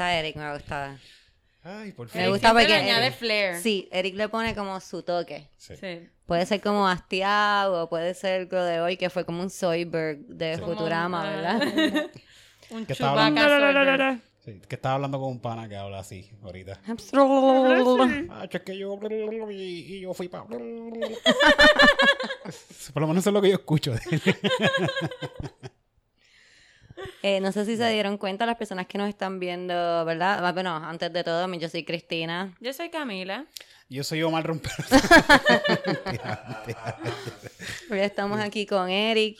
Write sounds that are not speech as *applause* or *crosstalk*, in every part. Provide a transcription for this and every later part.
gusta Eric, me gusta. Ay, por Me fin. gusta Siempre porque- le añade flair. Sí, Eric le pone como su toque. Sí. Sí. Puede ser como hastiado, o puede ser lo de hoy, que fue como un Zoidberg de Futurama, un- ¿verdad? *laughs* Un Que estaba. Sí, que estaba hablando con un pana que habla así ahorita. *laughs* Ah, es que yo y, y yo fui para. *laughs* Por lo menos eso es lo que yo escucho. de él. Eh, no sé si se dieron cuenta las personas que nos están viendo, ¿verdad? Ah, Bueno, antes de todo, yo soy Cristina. Yo soy Camila. Yo soy Omar Romper. *laughs* *laughs* Hoy estamos aquí con Eric.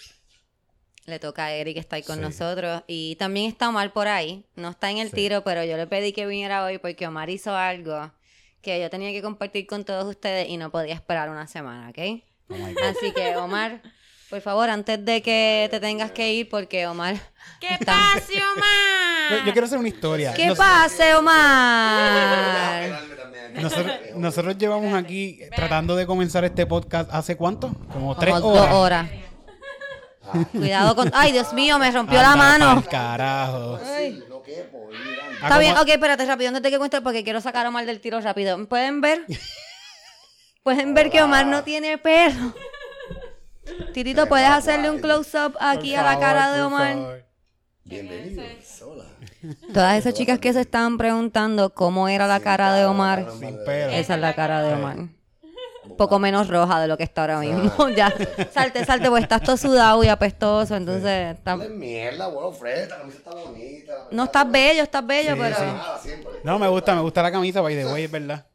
Le toca a Eric estar con Sí. nosotros. Y también está Omar por ahí. No está en el Sí. tiro, pero yo le pedí que viniera hoy porque Omar hizo algo que yo tenía que compartir con todos ustedes y no podía esperar una semana, ¿ok? Oh. Así que, Omar, por favor, antes de que te tengas que ir, porque Omar... ¡Qué pase, Omar! Yo, yo quiero hacer una historia. ¿Qué Nos- pase, Omar? *laughs* nosotros, nosotros llevamos aquí tratando de comenzar este podcast hace cuánto? Como tres Como horas. dos horas. Cuidado con... Ay, Dios mío, me rompió la mano. carajo. No mira. Ah, Está bien, ok, espérate rápido, antes de que cuente porque quiero sacar a Omar del tiro rápido. ¿Pueden ver? *laughs* Pueden ver que Omar no tiene pelo. *laughs* Titito, ¿puedes hacerle un close-up aquí Por a la favor, cara de Omar? favor. Bienvenido. Hola. Todas esas chicas que se estaban preguntando cómo era la cara de Omar, esa es la cara de Omar. Un poco menos roja de lo que está ahora mismo. *laughs* ya, salte, salte, pues estás todo sudado y apestoso, entonces... está- mierda, bueno, Fred, la camisa está bonita. la No estás está bello, estás bello, Sí, pero... siempre. No, me gusta, me gusta la camisa, by the way, es verdad.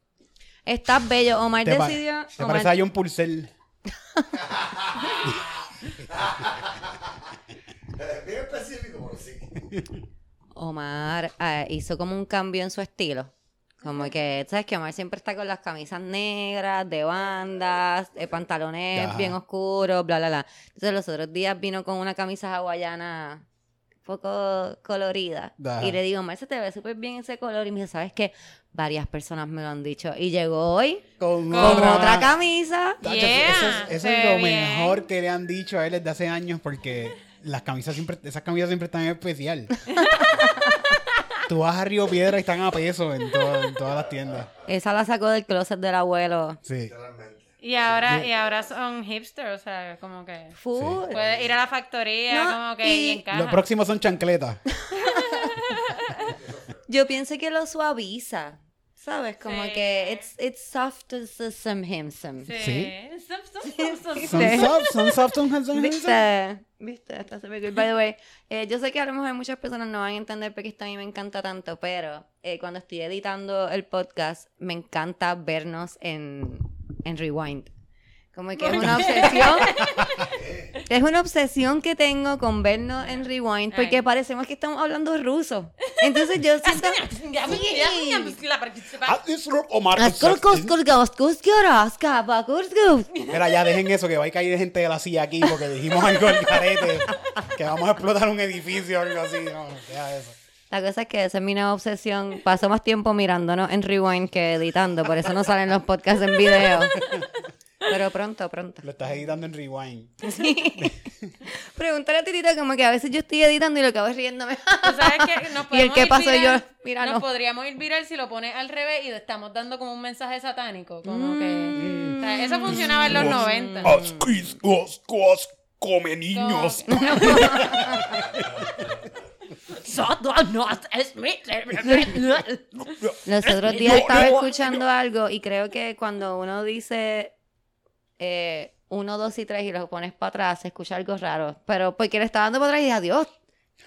Estás bello. Omar decidió... te Omar- parece a John Purcell. *laughs* Bien específico, pero sí. Omar eh, hizo como un cambio en su estilo. Como que, ¿sabes que Omar siempre está con las camisas negras, de bandas, eh, pantalones Ajá. bien oscuros, bla, bla, bla. Entonces los otros días vino con una camisa hawaiana poco colorida. Ajá. Y le digo, se te ve súper bien ese color. Y me dice, ¿sabes qué? Varias personas me lo han dicho. Y llegó hoy Con, con otra camisa. Yeah, eso es, eso lo bien. mejor que le han dicho a él desde hace años porque las camisas siempre, esas camisas siempre están en especial. *laughs* Tú vas a Río Piedra y están a peso en, todo- en todas las tiendas. Esa la sacó del closet del abuelo. Sí. Literalmente. Y ahora, y ahora son hipsters, o sea, como que... Full. Puedes ir a la factoría, No, como que, y- y encaja. Los próximos son chancletas. *laughs* *laughs* Yo pienso que lo suaviza. ¿Sabes? Como Sí. que it's, it's soft as a some himsome. Sí. Sí. Son soft, son soft, son hands- son hands- ¿Viste? ¿Viste? Está súper cool. By the way, eh, yo sé que a lo mejor muchas personas no van a entender porque esto a mí me encanta tanto, pero eh, cuando estoy editando el podcast, me encanta vernos en, en Rewind. Como que es una obsesión. *laughs* es una obsesión que tengo con vernos en Rewind porque Ay. parecemos que estamos hablando ruso. Entonces yo siento... Mira, ya dejen eso, que va a caer gente de la silla aquí porque dijimos algo al carete, que vamos a explotar un edificio o algo así. No, deja eso. La cosa es que esa es mi nueva obsesión. Paso más tiempo mirándonos en Rewind que editando, por eso no salen los podcasts en video. *laughs* Pero pronto, pronto. Lo estás editando en rewind. *laughs* Pregúntale a Titita como que a veces yo estoy editando y lo es riéndome. ¿Tú sabes que *laughs* nos Y el que pasó yo, mira, nos no. podríamos ir viral si lo pones al revés y estamos dando como un mensaje satánico. Como que. Mm. o sea, eso funcionaba en los 90. Asquis, gos, gos, come niños. Los otros días estaba escuchando algo y creo que cuando uno dice eh, uno, dos y tres y lo pones para atrás, se escucha algo raro. Pero porque le estaba dando para atrás y dije, adiós.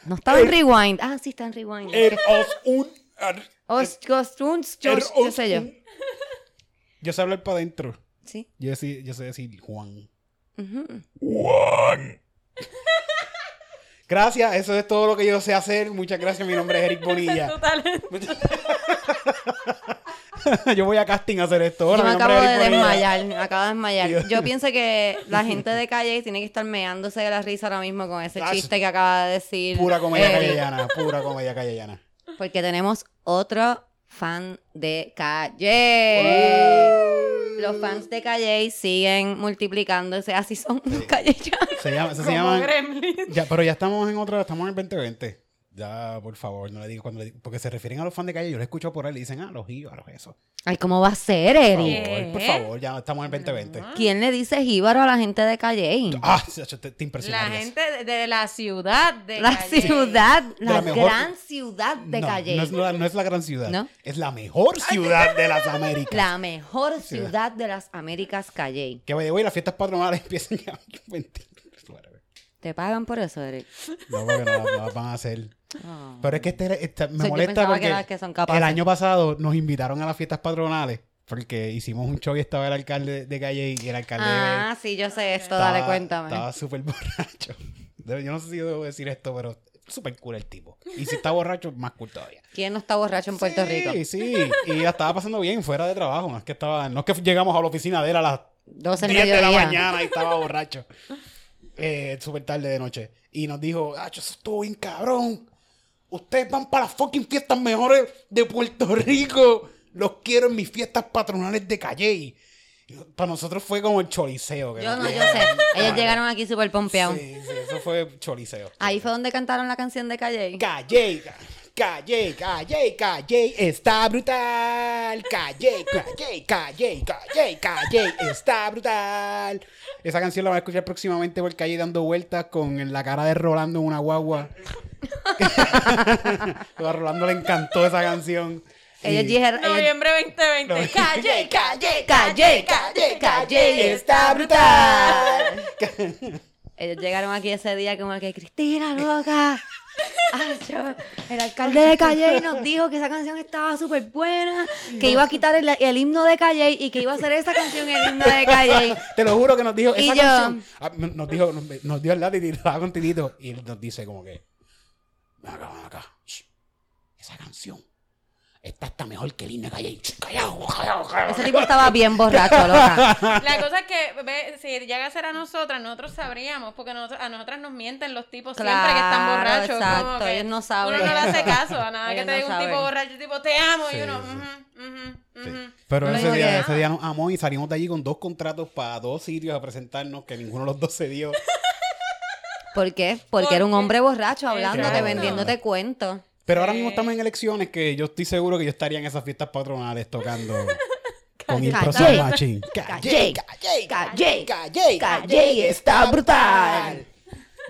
No estaba en rewind. Ah, sí está en rewind. Er os un. er- Os- George, os sé yo. un- Yo sé hablar para adentro. Sí. Yo, sí- yo sé decir Juan. Ujú. Juan. Gracias, eso es todo lo que yo sé hacer. Muchas gracias, mi nombre es Eric Bonilla. *laughs* Total. *laughs* yo voy a casting a hacer esto. Yo Hola, me mi nombre acabo de desmayar, me acabo de desmayar. Dios. Yo pienso que la *laughs* gente de calle tiene que estar meándose de la risa ahora mismo con ese chiste que acaba de decir. Pura comedia Eric, callellana, pura comedia callellana. Porque tenemos otro fan de calle. Los fans de calle siguen multiplicándose, así son los. Se llama, eso se llama. Gremlin. Ya, pero ya estamos en otra, estamos en el 2020. Ya, por favor, no le digo cuando le digo. Porque se refieren a los fans de calle. Yo lo escucho por ahí y dicen, ah, los jíbaros, eso. Ay, ¿cómo va a ser, Por Eric? favor, por favor, ya estamos en el 2020. No. ¿Quién le dice jíbaro a la gente de Calle? Ah, te, te La impresionarías. gente de, de la ciudad de La Calle. ciudad, la, la mejor- gran ciudad de no, Calle. No es, la, no es la gran ciudad. ¿No? Es la mejor ciudad de las Américas. La mejor ciudad de las Américas, Calle. Que the way, las fiestas patronales *laughs* empiezan ya. Mentira. Whatever. ¿Te pagan por eso, Eric? No, porque no, no las van a hacer. Oh. Pero es que este, este- me O sea, yo molesta porque que que el año pasado nos invitaron a las fiestas patronales porque hicimos un show y estaba el alcalde de Calle y el alcalde Ah, sí, yo sé esto, estaba, dale, cuéntame. Estaba súper *laughs* borracho. Yo no sé si debo decir esto, pero súper cool el tipo. Y si está borracho, más cool todavía. ¿Quién no está borracho en Puerto sí, Rico? Sí, y la estaba pasando bien fuera de trabajo. No es que estaba, no es que llegamos a la oficina de él a las 12 del 10 de la mañana y estaba borracho. *laughs* Eh, súper tarde de noche. Y nos dijo, ah, eso estuvo bien cabrón. Ustedes van para las fucking fiestas mejores de Puerto *laughs* Rico. Los quiero en mis fiestas patronales de Calle. Para nosotros fue como el choliseo. que Yo no, yo sé. Ellos llegaron aquí súper pompeados. Sí, sí, eso fue choliseo. Ahí fue donde cantaron la canción de Calle. Calle, Calle, Calle, Calle, está brutal. Calle, Calle, Calle, Calle, Calle, está brutal. Esa canción la van a escuchar próximamente por Calle dando vueltas con la cara de Rolando en una guagua. *laughs* a Rolando le encantó esa canción. Ellos Y- dijeron, Noviembre 2020. No. *laughs* Calle, calle, Calle, Calle, Calle, está *laughs* brutal. Ellos llegaron aquí ese día como que, Cristina, loca. Acho, el alcalde de Calle nos dijo que esa canción estaba súper buena, que iba a quitar el, el himno de Calle y que iba a hacer esa canción el himno de Calle. Te lo juro que nos dijo Y esa yo- canción. Ah, Nos dijo, nos, nos dio el látigo y con Titito y nos dice como que. Ven acá, ven acá. Shh. Esa canción. Esta está mejor que de Calle. Shh, Callao, callao, callao. Ese tipo estaba bien borracho, loca. *laughs* La cosa es que ve, si llega a ser a nosotras, nosotros sabríamos, porque nosotros- a nosotras nos mienten los tipos siempre que están borrachos. exacto, como que ellos no saben. Uno no le hace caso a nada *laughs* que te no diga un saben. tipo borracho, tipo, te amo, Sí, y uno, sí. ujú. Pero No ese día, ese día nos amó y salimos de allí con dos contratos para dos sitios a presentarnos que ninguno de los dos se dio. *laughs* ¿Por qué? Porque era un hombre borracho hablándote, vendiéndote cuentos. Pero ahora mismo estamos en elecciones que yo estoy seguro que yo estaría en esas fiestas patronales tocando *laughs* con Calle. Sound Machine. Calle. calle, Calle. calle, Calle está brutal.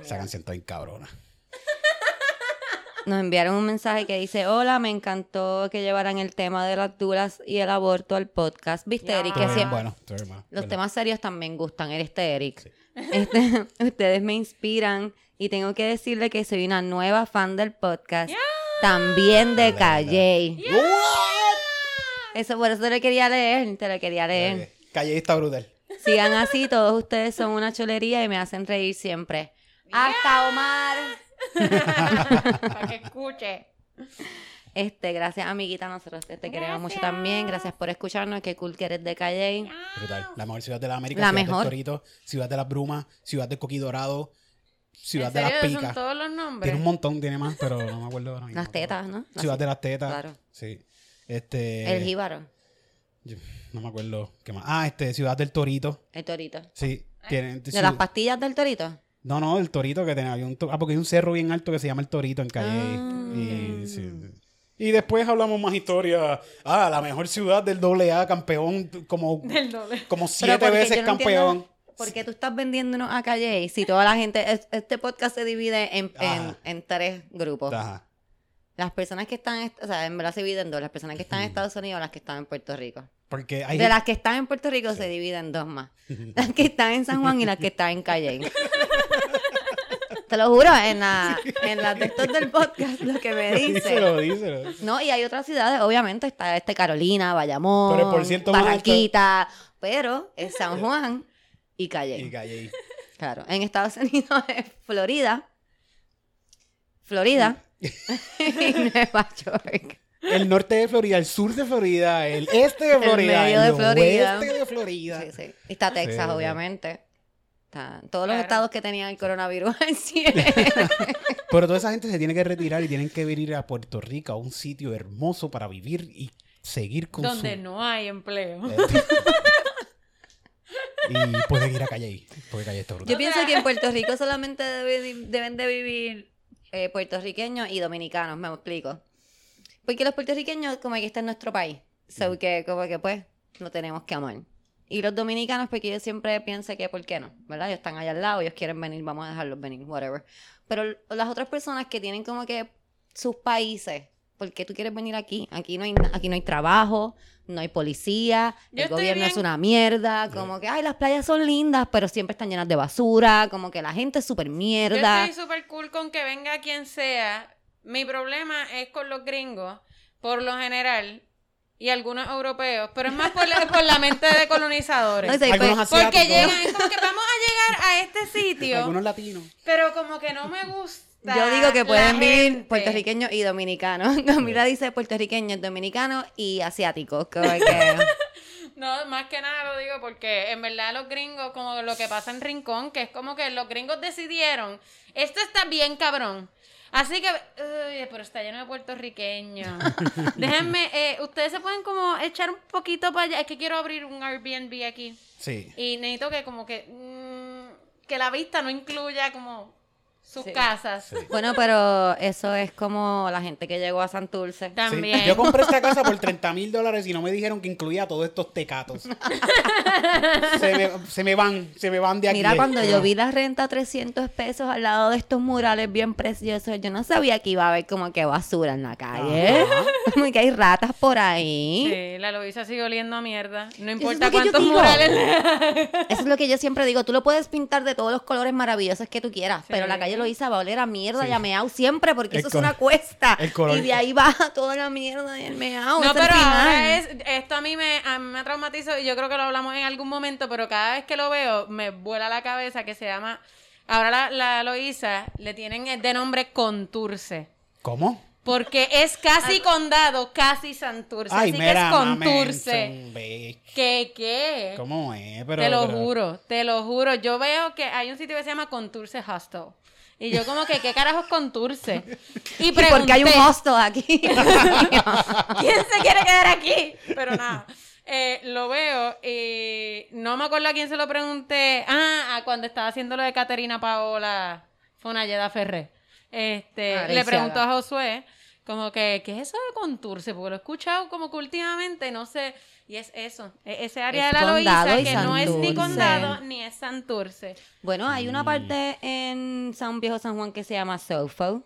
Esa canción está bien cabrona. Nos enviaron un mensaje que dice, hola, me encantó que llevaran el tema de las duras y el aborto al podcast. ¿Viste. Eric? Que bien siempre- bueno, estuvo bien bueno, Los temas serios también gustan, eres este Eric. Este, *laughs* ustedes me inspiran y tengo que decirle que soy una nueva fan del podcast. También de Calle. Eso por eso te lo quería leer, te lo quería leer. Calle está brutal. Sigan así, todos ustedes son una chulería y me hacen reír siempre. Hasta Omar. *laughs* Para que escuche. Este, gracias amiguita, nosotros te, queremos mucho también. Gracias por escucharnos, qué cool que eres de Calle. Brutal. La mejor ciudad de la América, La ciudad mejor. del Torito, ciudad de las Brumas, ciudad de Coqui Dorado, ciudad ¿En de las Picas. todos los nombres? Tiene un montón, tiene más, pero no me acuerdo ahora mismo. Las tetas, ¿no? Ciudad de las tetas. Claro. Sí. Este. El jíbaro, yo no me acuerdo qué más. Ah, este, Ciudad del Torito. el torito. Sí. Tiene, ¿De las pastillas del torito? No, no, el Torito que tenía. había un to- ah, porque hay un cerro bien alto que se llama el Torito en Calle. Ah. Y, sí. Y después hablamos más historia. Ah, la mejor ciudad del AA, campeón, como, *laughs* Del doble. como Pero siete porque veces yo no campeón. entiendo ¿Por qué tú estás vendiéndonos a Calle si toda la gente... es- Este podcast se divide en, en, tres grupos. Ajá. Las personas que están... est- O sea, en verdad se dividen en dos. Las personas que están en Estados Unidos y las que están en Puerto Rico. Porque hay De las que están en Puerto Rico se dividen en dos más. *laughs* Las que están en San Juan y las que están en Calle. *laughs* Te lo juro, en la, *laughs* en las de estos del podcast, lo que me dicen. díselo, díselo. No, y hay otras ciudades, obviamente, está este Carolina, Bayamón, Pero el por ciento Barranquita, pero es San Juan y Calle. Y Calle. Claro, en Estados Unidos es Florida, Florida *laughs* y Nueva York. El norte de Florida, el sur de Florida, el este de Florida, medio de el Florida. oeste de Florida. Sí, sí. Está Texas, sí. obviamente. Está todos los estados que tenían el coronavirus *laughs* al 100. *laughs* Pero toda esa gente se tiene que retirar y tienen que venir a Puerto Rico, a un sitio hermoso para vivir y seguir con Donde su... no hay empleo. Eh, y pueden ir a Calle, porque Calle está brutal. Yo pienso que en Puerto Rico solamente debe- deben de vivir eh, puertorriqueños y dominicanos, me explico. Porque los puertorriqueños como que está en nuestro país, so que como que pues lo tenemos que amar. Y los dominicanos, porque yo siempre pienso que, ¿por qué no? ¿Verdad? Ellos están allá al lado, ellos quieren venir, vamos a dejarlos venir, whatever. Pero las otras personas que tienen como que sus países, ¿por qué tú quieres venir aquí? Aquí no hay, aquí no hay trabajo, no hay policía, Yo el gobierno es una mierda, como que, ay, las playas son lindas, pero siempre están llenas de basura, como que la gente es súper Yo mierda. estoy súper cool con que venga quien sea. Mi problema es con los gringos, por lo general, y algunos europeos, pero es más por la, por la mente de colonizadores. No sé, Algunos pues. Porque llegan, es como que vamos a llegar a este sitio, Algunos latinos. pero como que no me gusta. Yo digo que pueden vivir puertorriqueños y dominicanos. *laughs* Camila dice puertorriqueños, dominicanos y asiáticos. *laughs* No, más que nada lo digo porque en verdad los gringos, como lo que pasa en Rincón, que es como que los gringos decidieron, esto está bien cabrón. Así que, uy, pero está lleno de puertorriqueños. *laughs* Déjenme, eh, ustedes se pueden como echar un poquito para allá. Es que quiero abrir un Airbnb aquí. Sí. Y necesito que como que, mm, que la vista no incluya como sus Sí. casas. *laughs* Bueno, pero eso es como la gente que llegó a Santurce. Sí. También. Yo compré esta casa por 30 mil dólares y no me dijeron que incluía todos estos tecatos. *laughs* se, me, se me van, se me van de aquí. Mira, cuando yo vi la renta 300 pesos al lado de estos murales bien preciosos, yo no sabía que iba a haber como que basura en la calle. *laughs* Como que hay ratas por ahí. Sí, la Loisa sigue oliendo a mierda. No es importa yo cuántos murales le Eso es lo que yo siempre digo. Tú lo puedes pintar de todos los colores maravillosos que tú quieras, pero la calle Loíza va a oler a mierda Sí. y a meao siempre porque El eso es una cuesta. *laughs* el color- Y de ahí baja *laughs* toda la mierda y el meao. No, es pero ahora es, esto a mí me, a mí me traumatizó y yo creo que lo hablamos en algún momento, pero cada vez que lo veo me vuela la cabeza que se llama, ahora la, la Loíza le tienen de nombre Conturce, ¿Cómo? porque es casi condado, casi Santurce, Ay, así mira, que es Conturce. ¿Qué qué? ¿Cómo es? Pero, te lo pero- juro, te lo juro. Yo veo que hay un sitio que se llama Conturce Hostel. Y yo como que, ¿qué carajos Conturce? Y Y porque hay un pregunté, hostel aquí. *laughs* ¿Quién se quiere quedar aquí? Pero nada. eh, lo veo y no me acuerdo a quién se lo pregunté. Ah, cuando estaba haciendo lo de Caterina Paola Fonalleda Ferré. Este, le preguntó a Josué, como que, ¿qué es eso de Conturce? Porque lo he escuchado como que últimamente, no sé. Y es eso, e- ese área Es de la condado Loíza que no es ni condado ni es Santurce. bueno, hay Mm. una parte en San Viejo San Juan que se llama Sofo.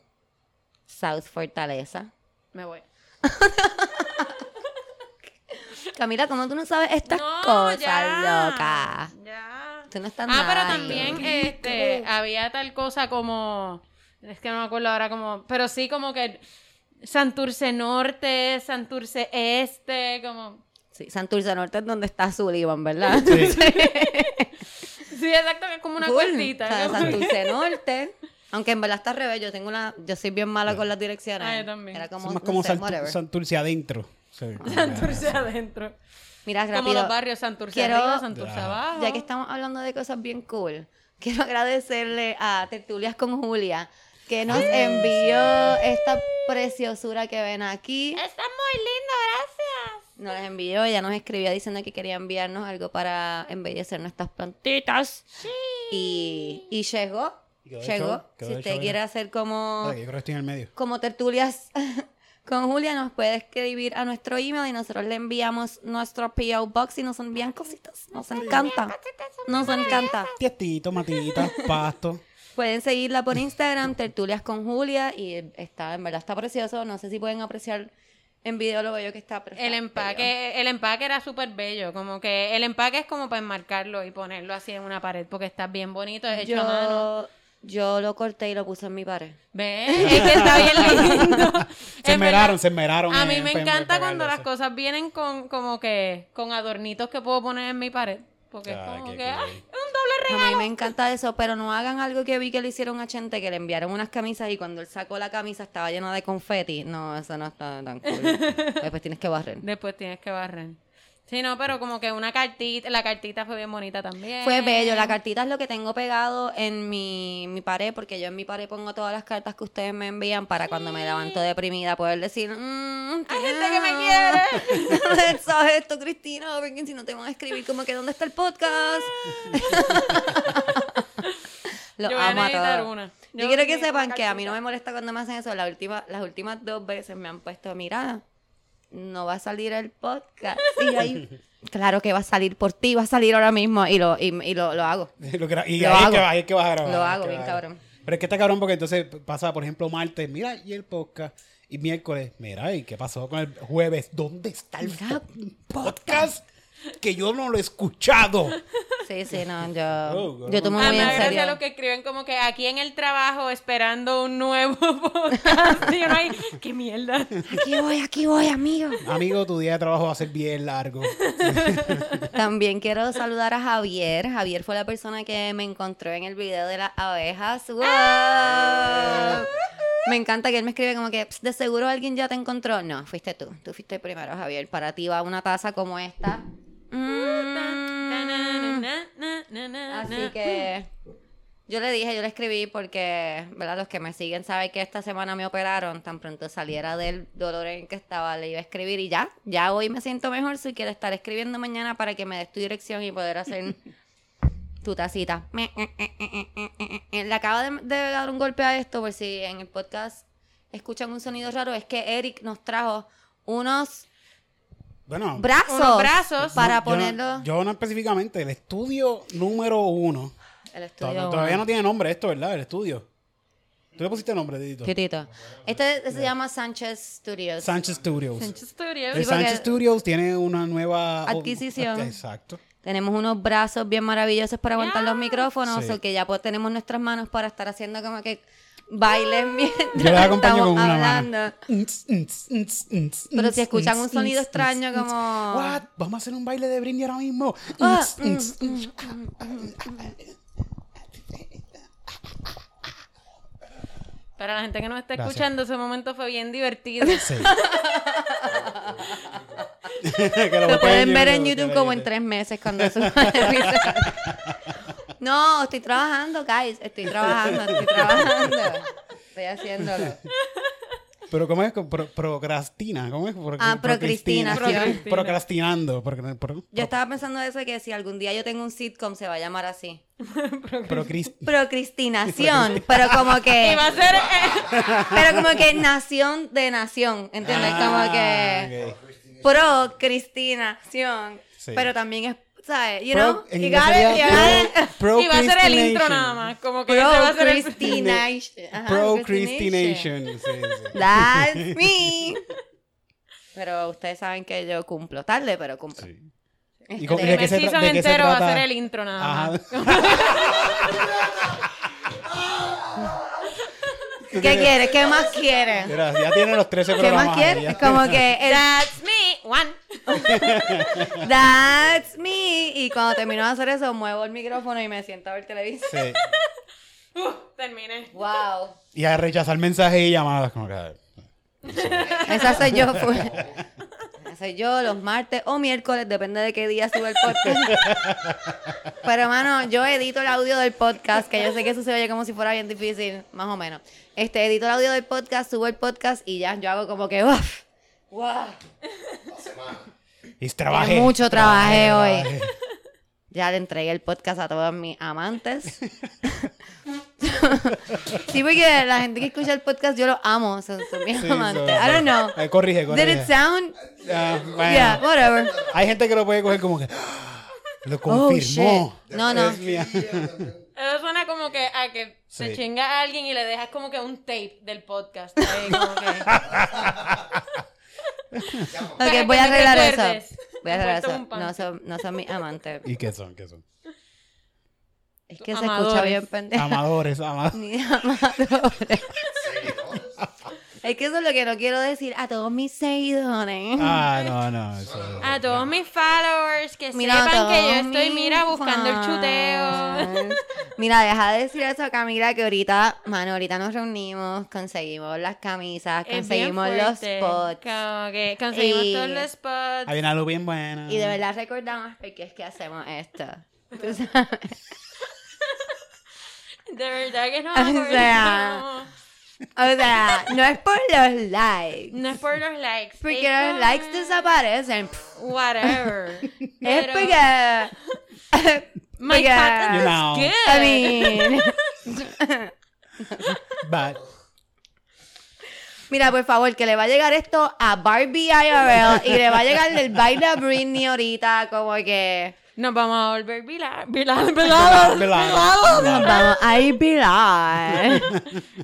South Fortaleza. Me voy. *laughs* Camila, ¿cómo tú no sabes estas No, cosas, ya, loca? Ya. Tú no estás Ah, pero también este había tal cosa como es que no me acuerdo ahora como, pero sí como que Santurce Norte, Santurce Este, como Sí, Santurce Norte es donde está Sullivan, ¿verdad? Sí. Sí, exacto, que es como una Cool. cuartita. O sea, como- Santurce *laughs* Norte. Aunque en verdad está al revés. Yo tengo una... Yo soy bien mala con las direcciones. Ah, yo también. Era Es como... más no como sé, Santu- whatever. Santurce adentro. Sí. Santurce adentro. Mira, Como rápido. los barrios Santurce Quiero- arriba, Santurce Ya. abajo. Ya que estamos hablando de cosas bien cool, quiero agradecerle a Tertulias con Julia que nos envió esta preciosura que ven aquí. Está muy lindo, gracias. Nos las envió, ella nos escribió diciendo que quería enviarnos algo para embellecer nuestras plantitas. Y, y llegó. Y Llegó. si hecho, usted mira. quiere hacer como, Ay, yo creo que estoy en el medio. como tertulias *laughs* con Julia, nos puede escribir a nuestro email y nosotros le enviamos nuestro P.O. Box y nos envían cositas. Nos encanta. Nos encanta. Tiestito, matita, *laughs* pasto. Pueden seguirla por Instagram, Tertulias con Julia, y está, en verdad está precioso. No sé si pueden apreciar en video lo bello que está. pero El está empaque, el empaque era súper bello, como que el empaque es como para enmarcarlo y ponerlo así en una pared porque está bien bonito, es hecho bello. a mano. Yo, yo lo corté y lo puse en mi pared. ¿Ves? *laughs* Es que está bien lindo. Se verdad, se esmeraron. A mí en- me en- en encanta cuando las eso. cosas vienen con como que con adornitos que puedo poner en mi pared, porque es Ah, como que cool. ay, es un doble regalo. A mí me encanta eso, pero no hagan algo que vi que le hicieron a Chente, que le enviaron unas camisas y cuando él sacó la camisa estaba llena de confeti. No, eso no está tan cool. *laughs* Después tienes que barrer. Después tienes que barrer. Sí, no, pero como que una cartita, la cartita fue bien bonita también. Fue bello. La cartita es lo que tengo pegado en mi, mi pared, porque yo en mi pared pongo todas las cartas que ustedes me envían para cuando me levanto deprimida poder decir, mmm, Hay gente que me quiere. *laughs* mensaje esto, Cristina, porque si no te van a escribir como que ¿dónde está el podcast? *laughs* Los Yo voy a amo a necesitar todos. una. Yo quiero que sepan que a mí no me molesta cuando me hacen eso. La última, las últimas dos veces me han puesto, mira, no va a salir el podcast. *laughs* Y ahí, claro que va a salir por ti, va a salir ahora mismo. Y lo, y, y lo, lo hago. *laughs* Lo y Lo ahí, es hago. que, ahí es que vas a grabar. Lo hago bien cabrón. Pero es que está cabrón porque entonces pasa, por ejemplo, martes, mira, y el podcast. Y miércoles, mira, ¿y qué pasó con el jueves? ¿Dónde está el Mira, podcast? Que yo no lo he escuchado. Sí, sí, no, Oh, yo, God. yo tomo Ah, muy en serio. los que escriben como que aquí en el trabajo esperando un nuevo *laughs* podcast. Y uno ahí, qué mierda. Aquí voy, aquí voy, amigo. Amigo, tu día de trabajo va a ser bien largo. *laughs* También quiero saludar a Javier. Javier fue la persona que me encontró en el video de las abejas. ¡Wow! Me encanta que él me escribe como que "Ps, de seguro alguien ya te encontró. No, fuiste tú. Tú fuiste primero, Javier. Para ti va una taza como esta. Así que yo le dije, yo le escribí porque, ¿verdad? Los que me siguen saben que esta semana me operaron. Tan pronto saliera del dolor en que estaba, le iba a escribir y ya, ya hoy me siento mejor. Si quiero estar escribiendo mañana para que me des tu dirección y poder hacer tu tacita. *laughs* Me- eh, eh, eh. Le acabo de, de dar un golpe a esto por si en el podcast escuchan un sonido raro. Es que Eric nos trajo unos Bueno, brazos, Unos brazos. para no- ponerlo. Yo no específicamente, el estudio número uno. el estudio Todavía, no tiene nombre esto, ¿verdad? El estudio. ¿Tú le pusiste nombre, Didito? Titito. Este se llama Sánchez Studios. Sánchez Studios. Sánchez Studios. El Sánchez Studios tiene una nueva Adquisición. Exacto. Tenemos unos brazos bien maravillosos para aguantar los micrófonos, Sí. o que ya pues tenemos nuestras manos para estar haciendo como que bailes mientras Yo les acompaño estamos con una hablando. mano. Pero si escuchan un sonido extraño como- What? Vamos a hacer un baile de Britney ahora mismo. Ah, Para la gente que nos está Gracias. escuchando, ese momento fue bien divertido. Sí. *laughs* *laughs* Que lo pueden ver en YouTube como en tres meses cuando suba *laughs* el. No, estoy trabajando, guys. Estoy trabajando, estoy trabajando. Estoy haciéndolo. Pero ¿cómo es? Pro- procrastina. ¿Cómo es? Pro- Ah, procristina. procrastinación. Procrastinando. Procra- pro- Yo estaba pensando eso de que si algún día yo tengo un sitcom se va a llamar así. Procrastinación, pero como que Y va a ser. eh, pero como que nación de nación, ¿entiendes? como que Ah, ok. procrastinación, Sí. pero también es, ¿sabes? You Pro- know, en you got it, you got it. pro- *laughs* y va a ser el intro nada más. Como que ese va a ser el. Ajá, Procrastination. Sí, sí. That's *laughs* me. Pero ustedes saben que yo cumplo tarde, pero cumplo. Sí. Este, ¿Y cómo- de qué se, season de qué se entero va a trata? ser el intro nada más. Ajá. *laughs* ¿Qué quieres? ¿Qué más quieres? Mira, ya tiene los 13 ¿Qué más quieres? como que That's me. One. *laughs* That's me. Y cuando termino de hacer eso, muevo el micrófono y me siento a ver televisión. Sí. *laughs* Uh, terminé. Wow. Y a rechazar mensajes y llamadas. Como que... Esa soy yo. Pues. Esa soy yo los martes o miércoles, depende de qué día sube el podcast. Pero, mano, yo edito el audio del podcast, que yo sé que eso se oye como si fuera bien difícil, más o menos. Este, edito el audio del podcast, subo el podcast y ya, yo hago como que, uff, wow. Y trabajé. mucho trabajé hoy. trabajé. *laughs* Ya le entregué el podcast a todos mis amantes. *laughs* sí, porque la gente que escucha el podcast yo los amo, son, son mis Sí, amantes. so- I don't know. Eh, corrige, Did corrige. it sound? Ah, bueno. Yeah, whatever. Hay gente que lo puede coger como que. *gasps* Lo Oh, confirmó. shit. No, no. Es mía. Eso suena como que a que se chinga a alguien y le dejas como que un tape del podcast. ahí, como que- *laughs* Ok, voy a arreglar eso. Voy a arreglar eso. No son, no son mis amantes. ¿Y qué son? ¿Qué son? Es que se escucha bien pendejo. Amadores, *laughs* amadores. Ni amadores. Es que eso es lo que no quiero decir a todos mis seguidores. Ah, no, no. Eso, *laughs* A todos mis followers que Mira, sepan que yo estoy, mira, buscando el chuteo. Mira, deja de decir eso, Camila, que ahorita, mano, ahorita nos reunimos, conseguimos las camisas, Es bien conseguimos los spots. Como que conseguimos Y- todos los spots. Hay una luz bien buena. Y de verdad recordamos por qué es que hacemos esto. Tú *laughs* sabes. De verdad que no. *laughs* O sea. O sea, no es por los likes. No es por los likes. Porque es los por- likes desaparecen. Whatever. *laughs* Es Pero porque. *laughs* My porque- content is know. good. I mean. Va. Mira, por favor, que le va a llegar esto a Barbie IRL y le va a llegar el baile a Britney ahorita, como que. Nos vamos a volver viral, viral, viral. Nos vamos a ir *laughs* viral. Este,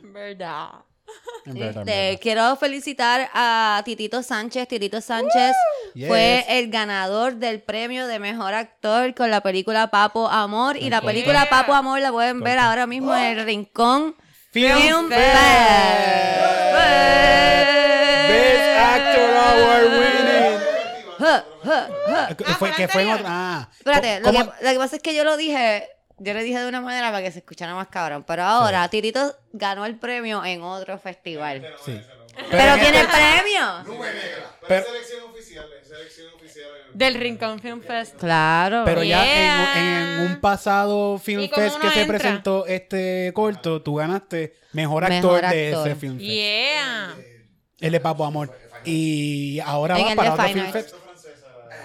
verdad. quiero felicitar a Titito Sánchez. Titito Sánchez Yes. fue el ganador del premio de mejor actor con la película Papo Amor. Y la película Yeah. Papo Amor la pueden ver ahora mismo en el Rincón Film Film Fest. Fest. Best Actor Award Eh, fue, que fue en otra. Ah. Espérate, lo que, ¿Cómo- lo que pasa es que yo lo dije, yo lo dije de una manera para que se escuchara más cabrón, pero ahora Titito ganó el premio en otro festival. Sí. Pero, en tiene este- premio. Nube negra. Pero- es selección oficial, es selección oficial. el- Del Rincón Film Fest. Claro. Pero ya en, en un pasado Film ¿Y cómo Fest que uno se entra? presentó este corto, tú ganaste mejor actor, Mejor de ese Film Fest. Yeah. El de Papo Amor. Y ahora En va el para otro Fine Film Arts. Fest.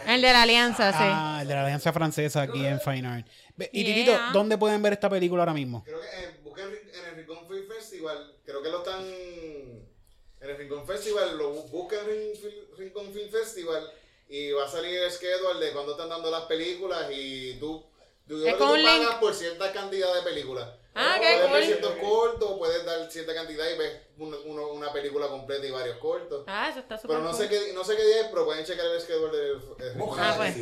El de la Alianza, sí. Ah, el de la Alianza Francesa aquí en Fine Art. Y Yeah. Titito, ¿dónde pueden ver esta película ahora mismo? Creo que eh, busquen en el Rincón Film Festival, creo que lo están en el Rincón Festival, lo bu- busquen en Rin- Rincón Film Festival y va a salir el schedule de cuando están dando las películas y tú, tú, yo Es creo que como tú un link. pagas por cierta cantidad de películas. Ah, qué puedes ver cool. ciertos cortos, puedes dar cierta cantidad y ves una, uno- una película completa y varios cortos. Ah, eso está súper Pero no cool. sé qué no sé qué día es, pero pueden checar el schedule del Rincón Ah, pues.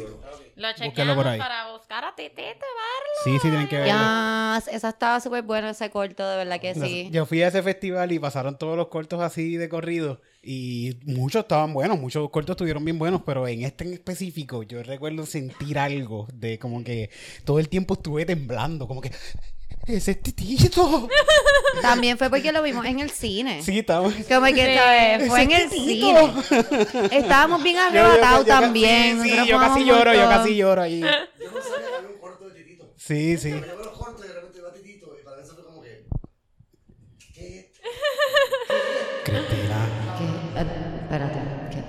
Lo chequeamos por ahí. para buscar a Titito y verlo. Sí, sí, tienen que verlo. Ya, esa estaba súper bueno ese corto, de verdad que sí. Yo fui a ese festival y pasaron todos los cortos así de corrido y muchos estaban buenos, muchos cortos estuvieron bien buenos, pero en este en específico yo recuerdo sentir algo de como que todo el tiempo estuve temblando, como que es este tito. *laughs* También fue porque lo vimos en el cine. Sí, estaba. Como que ¿sabes? fue en el Ese cine. Titito. *laughs* Estábamos bien arrebatados yo- yo- también. Sí, sí, yo casi lloro, yo casi lloro ahí. *laughs* Yo no sabía que había un corto de Titito. Sí, sí. Yo veo los cortos y de repente va Titito y para mí eso fue como que. ¿Qué? Cristina, ¿Qué? Eh, espérate. ¿qué?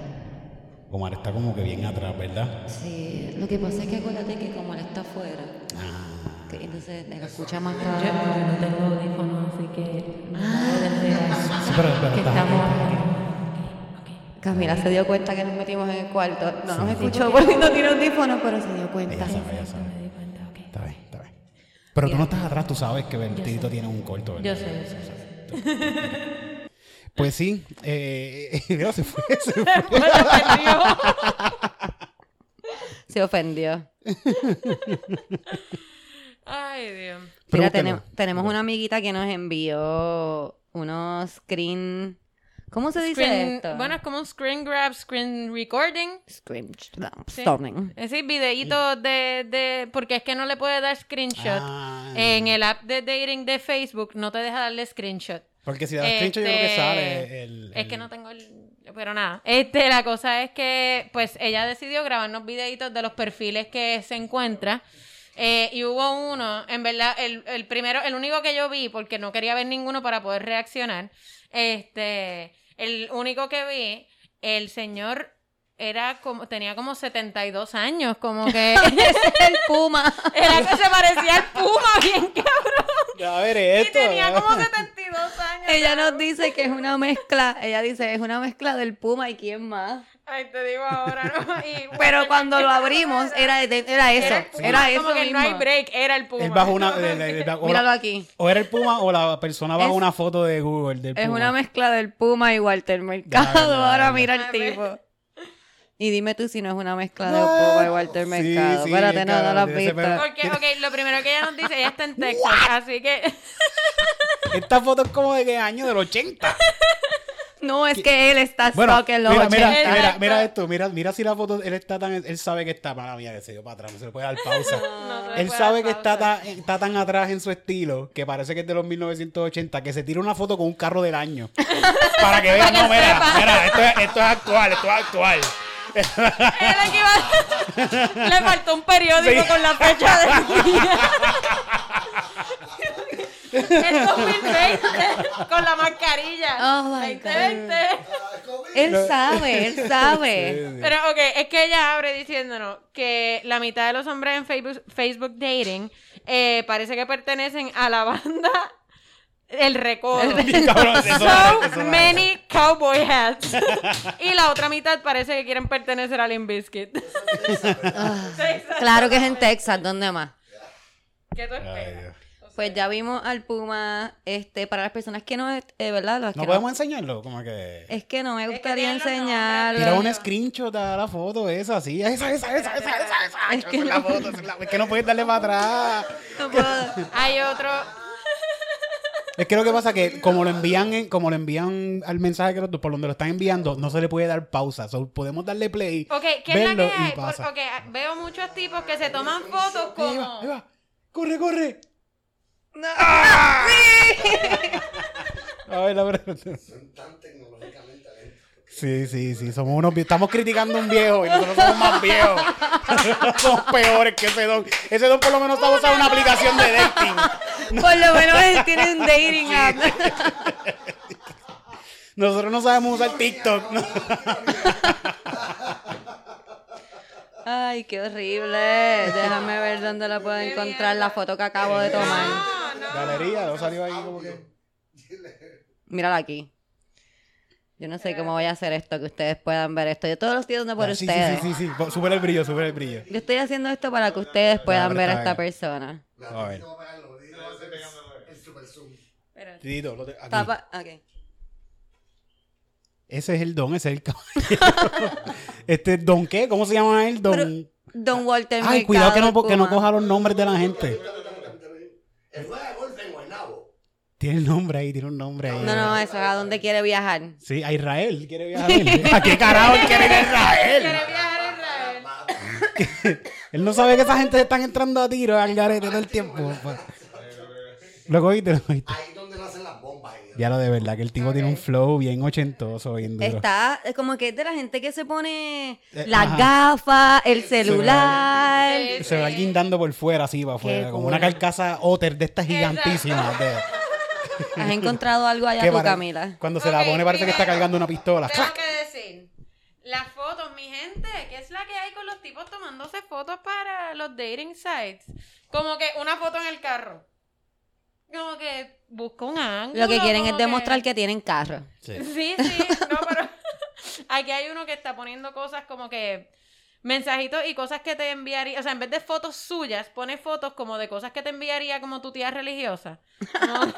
Omar está como que bien atrás, ¿verdad? Sí, lo que pasa es que acuérdate que como él está afuera, Ah. Entonces él escucha más raro. no tengo audífonos, así que no decir Sí, pero, pero que está- estamos... Camila se dio cuenta que nos metimos en el cuarto. No nos escuchó porque no tiene audífonos, pero se dio cuenta. Ella sabe, ella sabe. Me di cuenta, ok. Está bien, está bien. Pero tú no estás atrás, tú sabes que el Tito tiene un corto, ¿verdad? Yo sé, yo sé, yo sé. *laughs* Pues sí, eh, *laughs* mira, se fue, se fue. *laughs* Se ofendió. Ay, Dios. Mira, tenemos, tenemos una amiguita que nos envió unos screen. ¿Cómo se dice Screen- esto? bueno, es como un screen grab, screen recording. screen Sí. storming. Es decir, videitos de, de... Porque es que no le puede dar screenshot. Ah. En el app de dating de Facebook no te deja darle screenshot. Porque si das screenshot, yo creo que Este, sale el, Es que no tengo el... Pero nada. Este, la cosa es que, pues, ella decidió grabarnos videitos de los perfiles que se encuentra. Eh, y hubo uno, en verdad, el, el primero, el único que yo vi, porque no quería ver ninguno para poder reaccionar. Este, el único que vi, el señor era como, tenía como 72 años, como que *laughs* el puma. *laughs* era que se parecía al Puma, *laughs* bien cabrón. A ver Y esto. tenía como 72 años. Ella nos dice que es una mezcla. Ella dice es una mezcla del puma y quién más. Ay, te digo ahora, ¿no? *laughs* Y, Pero cuando lo abrimos era, de- era eso. Era, Era, el Puma, eso como que mismo. no hay break, era el Puma. Él bajo una. el- el- el- o, Míralo la- aquí. o era el Puma o la persona bajo Es- una foto de Google del Es Puma. una mezcla del puma y Walter Mercado. Ya, ya, Ahora ya. mira el tipo. Y dime tú si no es una mezcla de. Puma y Walter Sí, Mercado. sí, Espérate, no, no lo has visto. Porque, ok, lo primero que ella nos dice, ella está en *laughs* Texas, así que... Esta foto es como de qué año, del 80. *laughs* No, es que él está Bueno, en los mira, mira, 80. mira, mira esto, mira, mira si la foto, él está tan, él sabe que está, para mía, que se dio para atrás, no se le puede dar *laughs* pausa. No él sabe que está tan, está tan atrás en su estilo, que parece que es de los 1980, que se tira una foto con un carro del año. *laughs* para que vean, no, mira, mira, esto es, esto es actual, esto es actual. *laughs* Le faltó un periódico Sí. con la fecha del día. El 2020, con la mascarilla. Oh, my 2020. Él sabe, él sabe. *laughs* Pero, ok, es que ella abre diciéndonos que la mitad de los hombres en Facebook, Facebook Dating eh, parece que pertenecen a la banda el recodo. *laughs* So many cowboy hats. y la otra mitad parece que quieren pertenecer a Limp Bizkit. *laughs* Claro que es en Texas, ¿dónde más? ¿Qué tú Ay, esperas? Pues ya vimos al Puma, este, para las personas que no, eh, ¿verdad? Las No que podemos enseñarlo, como que... Es que no me que gustaría tienen los enseñarlo. Tira un screenshot a la foto esa, sí. Esa, esa, esa, esa, esa, esa. Es que Esa es la foto, esa es la- es que no puedes darle para atrás. No puedo. Hay otro. Es que lo que pasa es que como lo envían en- como lo envían al mensaje que lo- por donde lo están enviando, no se le puede dar pausa. So, podemos darle play, Ok, ¿qué es la verlo que hay? Por- ok, veo muchos tipos que se toman fotos Ahí va, ahí como. va. Corre, corre. ¡Ah! A *laughs* ver, la verdad. Son tan tecnológicamente lentos. Sí, sí, sí, somos unos estamos criticando a un viejo y nosotros somos más viejos. *laughs* somos peores que ese don. Ese don por lo menos sabe usar una aplicación de dating. *laughs* Por lo menos él tiene un dating app. Nosotros no sabemos usar TikTok. ¿no? Ay, qué horrible. Déjame ver dónde la puedo encontrar la foto que acabo de tomar. Galería, no salió ahí como que. Mírala aquí. Yo no sé cómo voy a hacer esto, que ustedes puedan ver esto. Yo todos los estoy dando por Ah, sí, ustedes. Sí, sí, sí, sí. Sube el brillo, sube el brillo. Yo estoy haciendo esto para que ustedes puedan ver a esta persona. A ver. Tito, lo te- aquí. Papá, ok. Ese es el don, ese es el caballero. este don qué? ¿Cómo se llama él? Don. Pero- Don Walter Ay, cuidado que no, que no coja los nombres de la gente. El juega de golf en Guaynabo. Tiene el nombre ahí, tiene un nombre ahí. No, no, eso es a dónde quiere viajar. Sí, a Israel. ¿Quiere viajar? él? *laughs* ¿A qué carajo él quiere ir a Israel? ¿Quiere viajar a Israel? *laughs* Él no sabe que esa gente están entrando a tiro al garete todo el tiempo. *laughs* pues. Lo cogiste, lo cogiste. Ya lo de verdad, que el tipo tiene un flow bien ochentoso, bien duro. Está es como que es de la gente que se pone Eh, las ajá. gafas, el celular. Sí. Se va guindando por fuera, así, para afuera. Como una carcasa otter de estas gigantísimas. de- *laughs* ¿Has encontrado algo allá tú, para- Camila? Cuando se la pone parece que está cargando una pistola. Tengo ¡Clac! que decir. Las fotos, mi gente, ¿qué es la que hay con los tipos tomándose fotos para los dating sites? Como que una foto en el carro. Como que busca un ángulo. Lo que quieren es demostrar que tienen carro. Sí. Sí, sí, no, pero *laughs* aquí hay uno que está poniendo cosas como que mensajitos y cosas que te enviaría, o sea, en vez de fotos suyas, pone fotos como de cosas que te enviaría como tu tía religiosa. ¿no?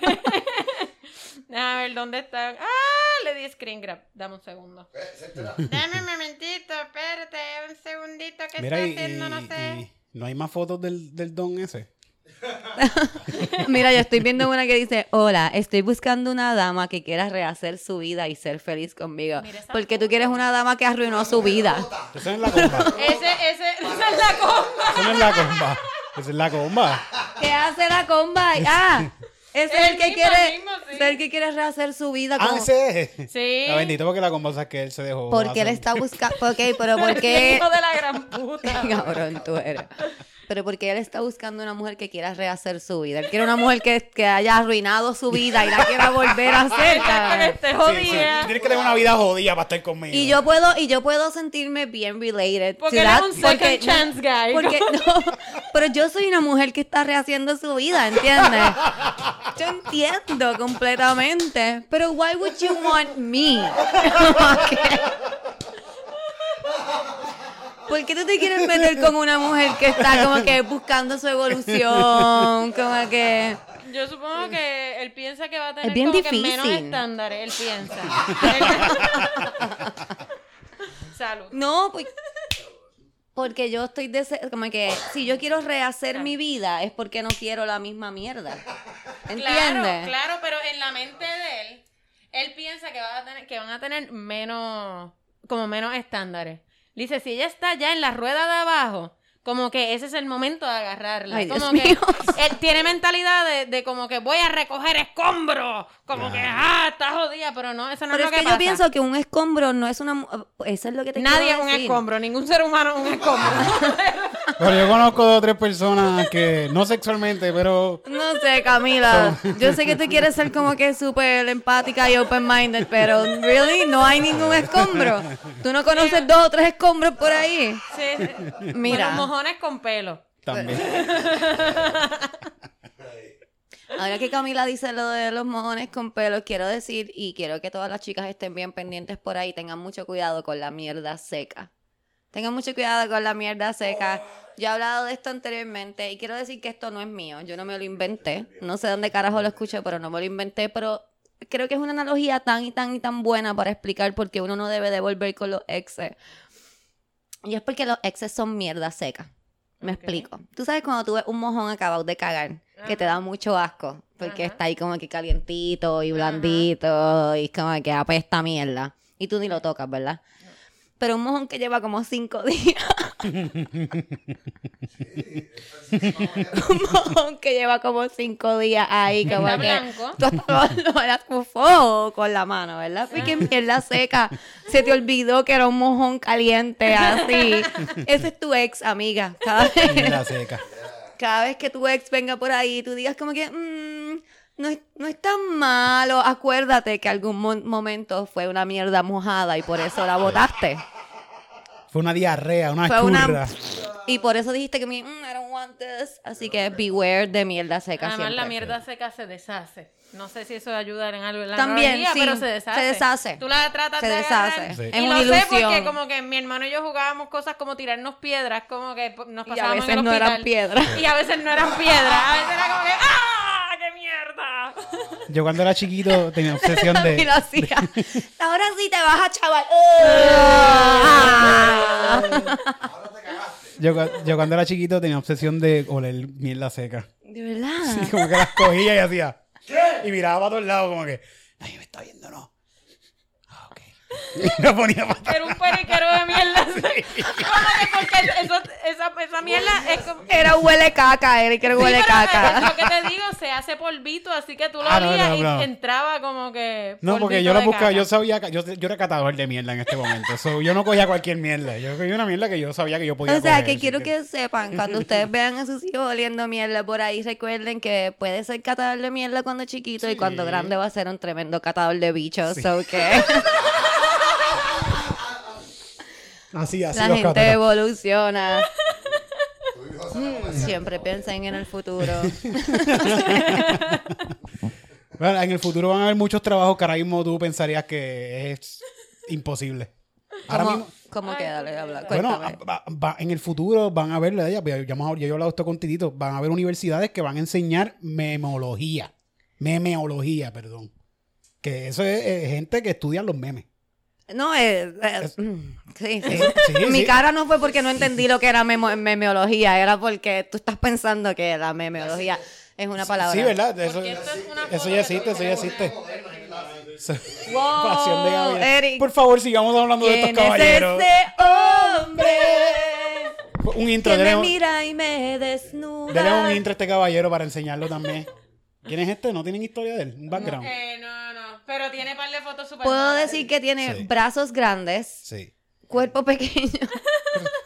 *laughs* A ver, ¿dónde están? Ah, le di screen grab. Dame un segundo. Eh. Dame un momentito, espérate, un segundito que está y, haciendo, no sé. y no hay más fotos del, del don ese. *laughs* Mira, yo estoy viendo una que dice, hola, estoy buscando una dama que quiera rehacer su vida y ser feliz conmigo. Porque tú quieres una dama que arruinó su vida. Esa es la comba. Ese, ese, esa es la comba. Esa no es la comba. Esa es la comba. ¿Qué hace la comba? Ah, *laughs* ese es el El que mismo, quiere, mismo, sí. es el que quiere rehacer su vida. Ah, Como, ese es. Sí. La bendito porque la comba es que él se dejó. porque él está buscando, ok, pero *laughs* ¿por qué? Hijo de la gran puta. Cabrón, tú eres. Pero porque él está buscando una mujer que quiera rehacer su vida. Él quiere una mujer que, que haya arruinado su vida y la quiera volver a hacer. Sí, sí. jodida. Tienes que tener una vida jodida para estar conmigo. Y yo puedo, y yo puedo sentirme bien related. Porque to él es that, un second chance guy. Porque, *laughs* no, pero yo soy una mujer que está rehaciendo su vida, ¿entiendes? Yo entiendo completamente. Pero why would you want me? *laughs* ¿Por qué tú te quieres meter con una mujer que está como que buscando su evolución? Como que... Yo supongo que él piensa que va a tener bien como que menos estándares, él piensa. *laughs* Salud. No, pues... Porque yo estoy dese- como que si yo quiero rehacer mi vida es porque no quiero la misma mierda. ¿Entiendes? Claro, claro, pero en la mente de él, él piensa que, va a tener, que van a tener menos, como menos estándares. Dice, si ella está ya en la rueda de abajo, como que ese es el momento de agarrarla. Ay, Dios como que mío. él tiene mentalidad de, de como que voy a recoger escombros. Como que, ah, está jodida, pero no, eso no Pero es es lo que que, yo pasa. pienso que un escombro no es una... Eso es lo que te Nadie es un decir. escombro, ningún ser humano es un escombro. *laughs* Pero yo conozco dos o tres personas que, no sexualmente, pero No sé, Camila. Yo sé que tú quieres ser como que súper empática y open-minded, pero really no hay ningún escombro. Tú no conoces dos o tres escombros por ahí. Sí. Mira. Bueno, mojones con pelo. también. *laughs* Ahora que Camila dice lo de los mojones con pelo, quiero decir, y quiero que todas las chicas estén bien pendientes por ahí, tengan mucho cuidado con la mierda seca. Tengan mucho cuidado con la mierda seca. Yo he hablado de esto anteriormente y quiero decir que esto no es mío. Yo no me lo inventé. No sé dónde carajo lo escuché, pero no me lo inventé. Pero creo que es una analogía tan y tan y tan buena para explicar por qué uno no debe de volver con los exes. Y es porque los exes son mierda seca. Me explico. Tú sabes cuando tú ves un mojón acabado de cagar, que te da mucho asco, porque Ajá. está ahí como que calientito y blandito y como que apesta mierda. Y tú ni lo tocas, ¿verdad? Pero un mojón que lleva como cinco días. un mojón que lleva como cinco días ahí, como Está que blanco. tú lo, lo *laughs* con fuego con la mano, ¿verdad? Porque mierda seca. Se te olvidó que era un mojón caliente así. Ese es tu ex, amiga. Cada vez, Mierda seca. cada vez que tu ex venga por ahí, tú digas como que, "Mm, no, es, no es tan malo. Acuérdate que algún mo- momento fue una mierda mojada y por eso la botaste. Fue una diarrea, una Fue una-. Y por eso dijiste que, "Mm, I don't want this. Así que beware de mierda seca Además, la siempre. mierda seca se deshace. No sé si eso ayuda en algo en la También, sí, pero se deshace. se deshace. Tú la tratas Se de deshace. agarrar. Sí. Es y una lo sé porque ilusión. como que mi hermano y yo jugábamos cosas como tirarnos piedras, como que nos Y a pasábamos en veces el no eran piedras. Y a veces no eran piedras. A veces era como que ¡ah! ¡Qué mierda! Yo cuando era chiquito tenía *laughs* obsesión de... lo hacía. *laughs* Ahora sí te vas a chaval. *laughs* Yo, cu- yo cuando era chiquito tenía obsesión de oler mierda seca. De verdad. Y como que las cogía y hacía... Y miraba para todos lados como que... Nadie me está viendo, ¿no? Y ponía para. Era un periquero de mierda. *laughs* *laughs* Que porque eso- esa, esa mierda es como... Era huele caca, Eric, era Sí, huele es caca. lo que te digo, se hace polvito, así que tú lo Ah, no, olías no, y entraba como que. No, porque yo lo buscaba, yo sabía, yo, yo era catador de mierda en este momento. So, yo no cogía cualquier mierda. Yo cogía una mierda que yo sabía que yo podía O sea, coger, que quiero que sepan, cuando *laughs* ustedes vean a sus hijos oliendo mierda por ahí, recuerden que puede ser catador de mierda cuando chiquito y cuando grande va a ser un tremendo catador de bichos. So que Así, así la los gente evoluciona. Comer. Siempre piensen en el futuro. *laughs* Bueno, en el futuro van a haber muchos trabajos que ahora mismo tú pensarías que es imposible. Ahora ¿Cómo, mismo, cómo Ay, que dale, habla? bueno, va- en el futuro van a haber, ya, yo he hablado esto con Titito, van a haber universidades que van a enseñar memología. Memeología, perdón. Que eso es, gente que estudia los memes. No, eh, eh, mm, *clears throat* sí, sí. Sí, *laughs* Mi sí. cara no fue porque no entendí lo que era memo- memeología, era porque tú estás pensando que la memeología es una palabra. Sí, ¿verdad? Eso, es ya existe, eso ya existe. Wow, Pasión de Gavilanes. Eric. Por favor, sigamos hablando de ¿Quién estos es caballeros. ese hombre Un intro, que me un- mira y me desnuda? dele un intro a este caballero para enseñarlo también. ¿Quién es este? ¿No tienen historia de él? Un background. Eh, no, no. Pero tiene par de fotos super Puedo malas. decir que tiene Sí. brazos grandes, Sí. cuerpo pequeño. *laughs*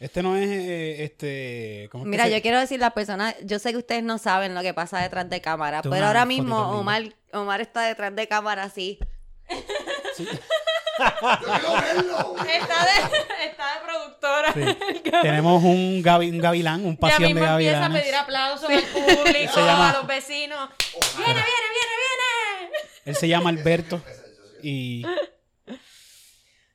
Este no es eh, este. ¿cómo es que Mira, yo quiero decir las personas, yo sé que ustedes no saben lo que pasa detrás de cámara, Toma pero ahora mismo linda. Omar, Omar está detrás de cámara así. Yo quiero verlo. Está de, está de productora. Sí. Tenemos un, gavi- un gavilán, un Ya pasión mismo de empieza a pedir aplausos al público, a los vecinos. ¡Viene, viene, viene, viene! Él se llama Alberto. Y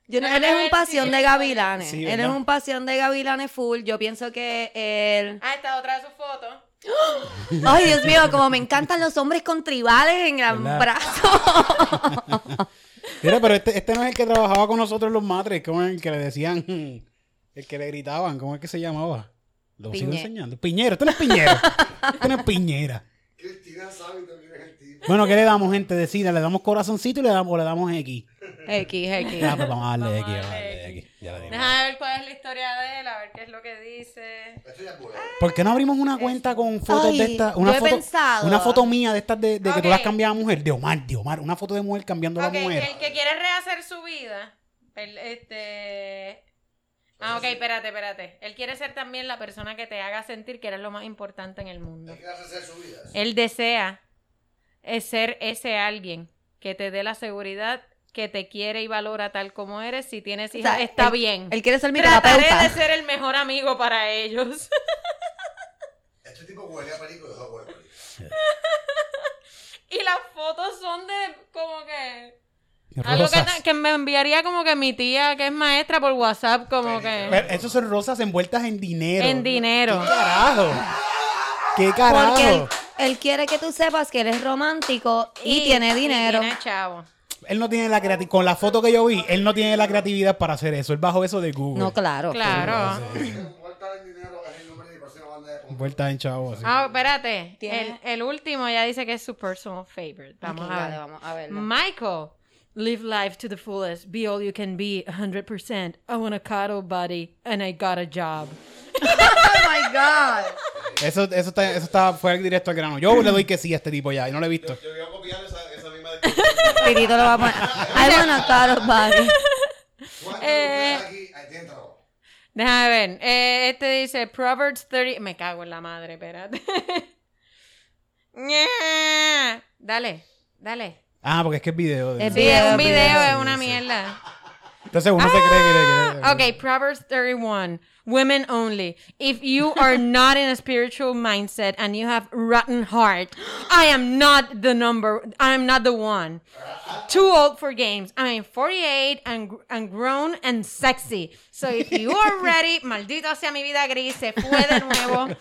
Yo no- él es un si pasión de gavilanes. Sí, él es un pasión de gavilanes full. Yo pienso que él... Ah, está otra de sus fotos. *gasps* Ay, Dios mío, como me encantan los hombres con tribales en el ¿Verdad? brazo. *laughs* Mira, pero este, este no es el que trabajaba con nosotros los matres, como el que le decían, el que le gritaban, ¿cómo es que se llamaba? Lo sigo Piñe- enseñando. Piñero, este no es Piñero. este no es Piñera. Cristina sabe también. Bueno, ¿qué le damos, gente? Decida, ¿le damos corazoncito y le damos, o le damos X? X, X. Ya, pues vamos a darle Vamos X, vamos a darle darle X. Ya. Déjame ver cuál es la historia de él, a ver qué es lo que dice. ¿Por qué no abrimos una cuenta con fotos Ay, de estas? yo Una he foto, pensado. una foto mía de estas de, de que tú las Ok. cambiabas a mujer. De Omar, de Omar. Una foto de mujer cambiando a la mujer. el que quiere rehacer su vida, el, este... Ah, ok, espérate, espérate. Él quiere ser también la persona que te haga sentir que eres lo más importante en el mundo. Hay que hacer su vida. Él desea es ser ese alguien que te dé la seguridad que te quiere y valora tal como eres. Si tienes hijas, sea, está él- bien. Él quiere ser mi Trataré de terapeuta. ser el mejor amigo para ellos. *laughs* Este tipo huele a perico y deja huele a perico. *laughs* Y las fotos son de como que... Algo que, me enviaría como que mi tía, que es maestra, por WhatsApp, como que... Esos son rosas envueltas en dinero. En dinero. ¿Qué carajo? ¿Qué Porque él, carajo? él quiere que tú sepas que él es romántico y, tiene dinero. tiene chavo. Él no tiene la creatividad. Con la foto que yo vi, él no tiene la creatividad para hacer eso. Él bajó eso de Google. No, claro. Claro. Vuelta en chavo. así. Ah, espérate. El, el último ya dice que es su personal favorite. Vamos a ver. vamos a verlo. Michael. Live life to the fullest. Be all you can be. 100%. I want a cuddle buddy. And I got a job. Oh my God. Eso, eso, está, eso está fuera directo al grano. Yo le doy que sí a este tipo ya y no lo he visto. Yo voy a copiar esa, esa misma. Pirito lo va a poner. I wanna cuddle buddy. ¿Cuántos Eh, aquí hay dentro? Déjame ver. Eh, este dice Proverbs 30. Me cago en la madre, espérate. *laughs* Dale, dale. Ah, porque es que es video. de- Es Video, un video, video, es una mierda. Entonces uno se cree que... que- que- Ok, Proverbs 31. Women only. If you are *laughs* not in a spiritual mindset and you have rotten heart, I am not the number. I am not the one. Too old for games. I am 48 and, and grown and sexy. So if you are ready, *laughs* maldito sea mi vida gris, se fue de nuevo.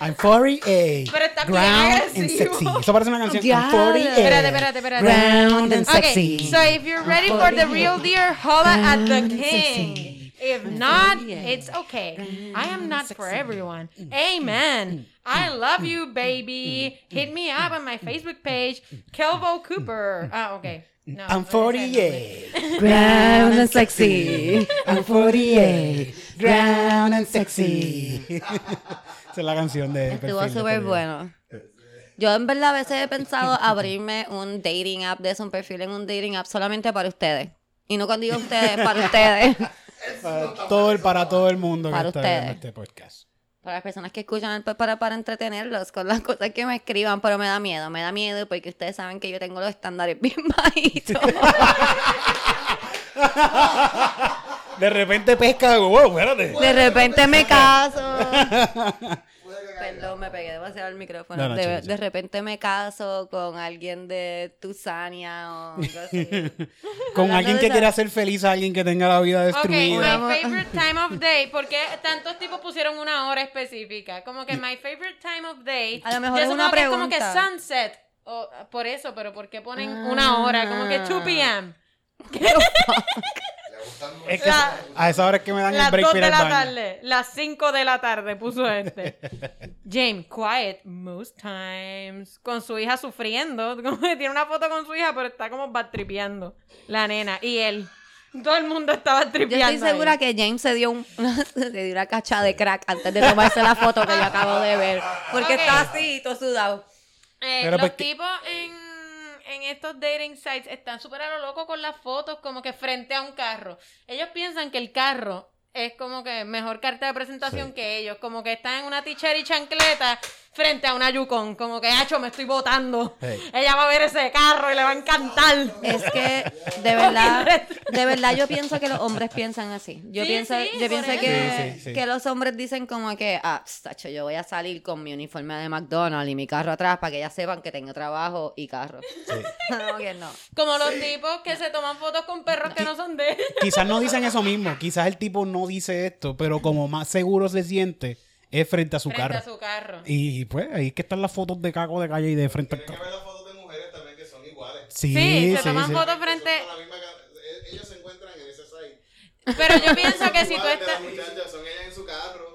I'm 48. Pero está ground and agresivo. sexy. Eso parece una canción. Ya, I'm 48. Espérate, espérate, espérate. Round and Okay, so if you're ready for the real deal, holla at the king. If not, it's okay. I am not for everyone. Amen. I love you, baby. Hit me up on my Facebook page, Kelvo Cooper. Ah, okay. No, I'm no dice el nombre. 48. Brown and sexy. *laughs* I'm 48. Ground and sexy. *laughs* Esa es la canción de. Estuvo súper bueno. Yo en verdad a veces he pensado *laughs* abrirme un dating app de eso, un perfil en un dating app solamente para ustedes. Y no cuando digo ustedes, para ustedes. Para todo el, para todo el mundo Para que está ustedes. viendo este podcast. Para las personas que escuchan el- para, para entretenerlos con las cosas que me escriban, pero me da miedo, me da miedo porque ustedes saben que yo tengo los estándares *laughs* bien bajitos. *laughs* De repente pesca, wow, espérate. De repente me caso. *laughs* Perdón, me pegué demasiado al micrófono. No, no, de, repente me caso con alguien de Tusania o algo así. *laughs* Con alguien que quiere hacer feliz a alguien que tenga la vida Ok, destruida. my favorite time of day. ¿Por qué *laughs* tantos tipos pusieron una hora específica? Como que my favorite time of day. A lo mejor es una que como que pregunta. sunset. O, por eso, pero ¿por qué ponen una hora? Como que 2 p.m. Gustan Es que La- a esa hora es que me dan el break 2 para de ir al la baño. tarde. Las 5 de la tarde puso este. *laughs* James, quiet most times. Con su hija sufriendo. *laughs* Tiene una foto con su hija, pero está como batripeando. La nena. Y él. Todo el mundo estaba Yo tripeando. estoy segura que James se dio, un, *laughs* se dio una cacha de crack antes de tomarse la foto que yo acabo de ver. Porque Ok. está así, todo sudado. Eh, Pero los porque- tipos en, en estos dating sites están súper a lo loco con las fotos como que frente a un carro. Ellos piensan que el carro es como que mejor carta de presentación Sí. que ellos. Como que están en una tichera y chancleta frente a una Yukon. Como que, hacho, me estoy botando. Hey. Ella va a ver ese carro y le va a encantar. Es que, de verdad, *laughs* de verdad yo pienso que los hombres piensan así. Yo Sí, pienso, sí, yo pienso que, Sí, sí, sí. que los hombres dicen como que, ah, tacho, yo voy a salir con mi uniforme de McDonald's y mi carro atrás para que ellas sepan que tengo trabajo y carro. no, *laughs* que no. Como los tipos que se toman fotos con perros que no son de ellos. Quizás no dicen eso mismo. Quizás el tipo no dice esto, pero como más seguro se siente, es frente a su Frente carro. a su carro. Y pues ahí es que están las fotos de caco de calle y de frente al Tienen que carro. ver las fotos de mujeres también que son iguales. Sí, Sí, se sí, toman sí. fotos frente. La eh, Ellos se encuentran en ese site. Pero yo pienso que si tú estás. las muchachas, son ellas en su carro.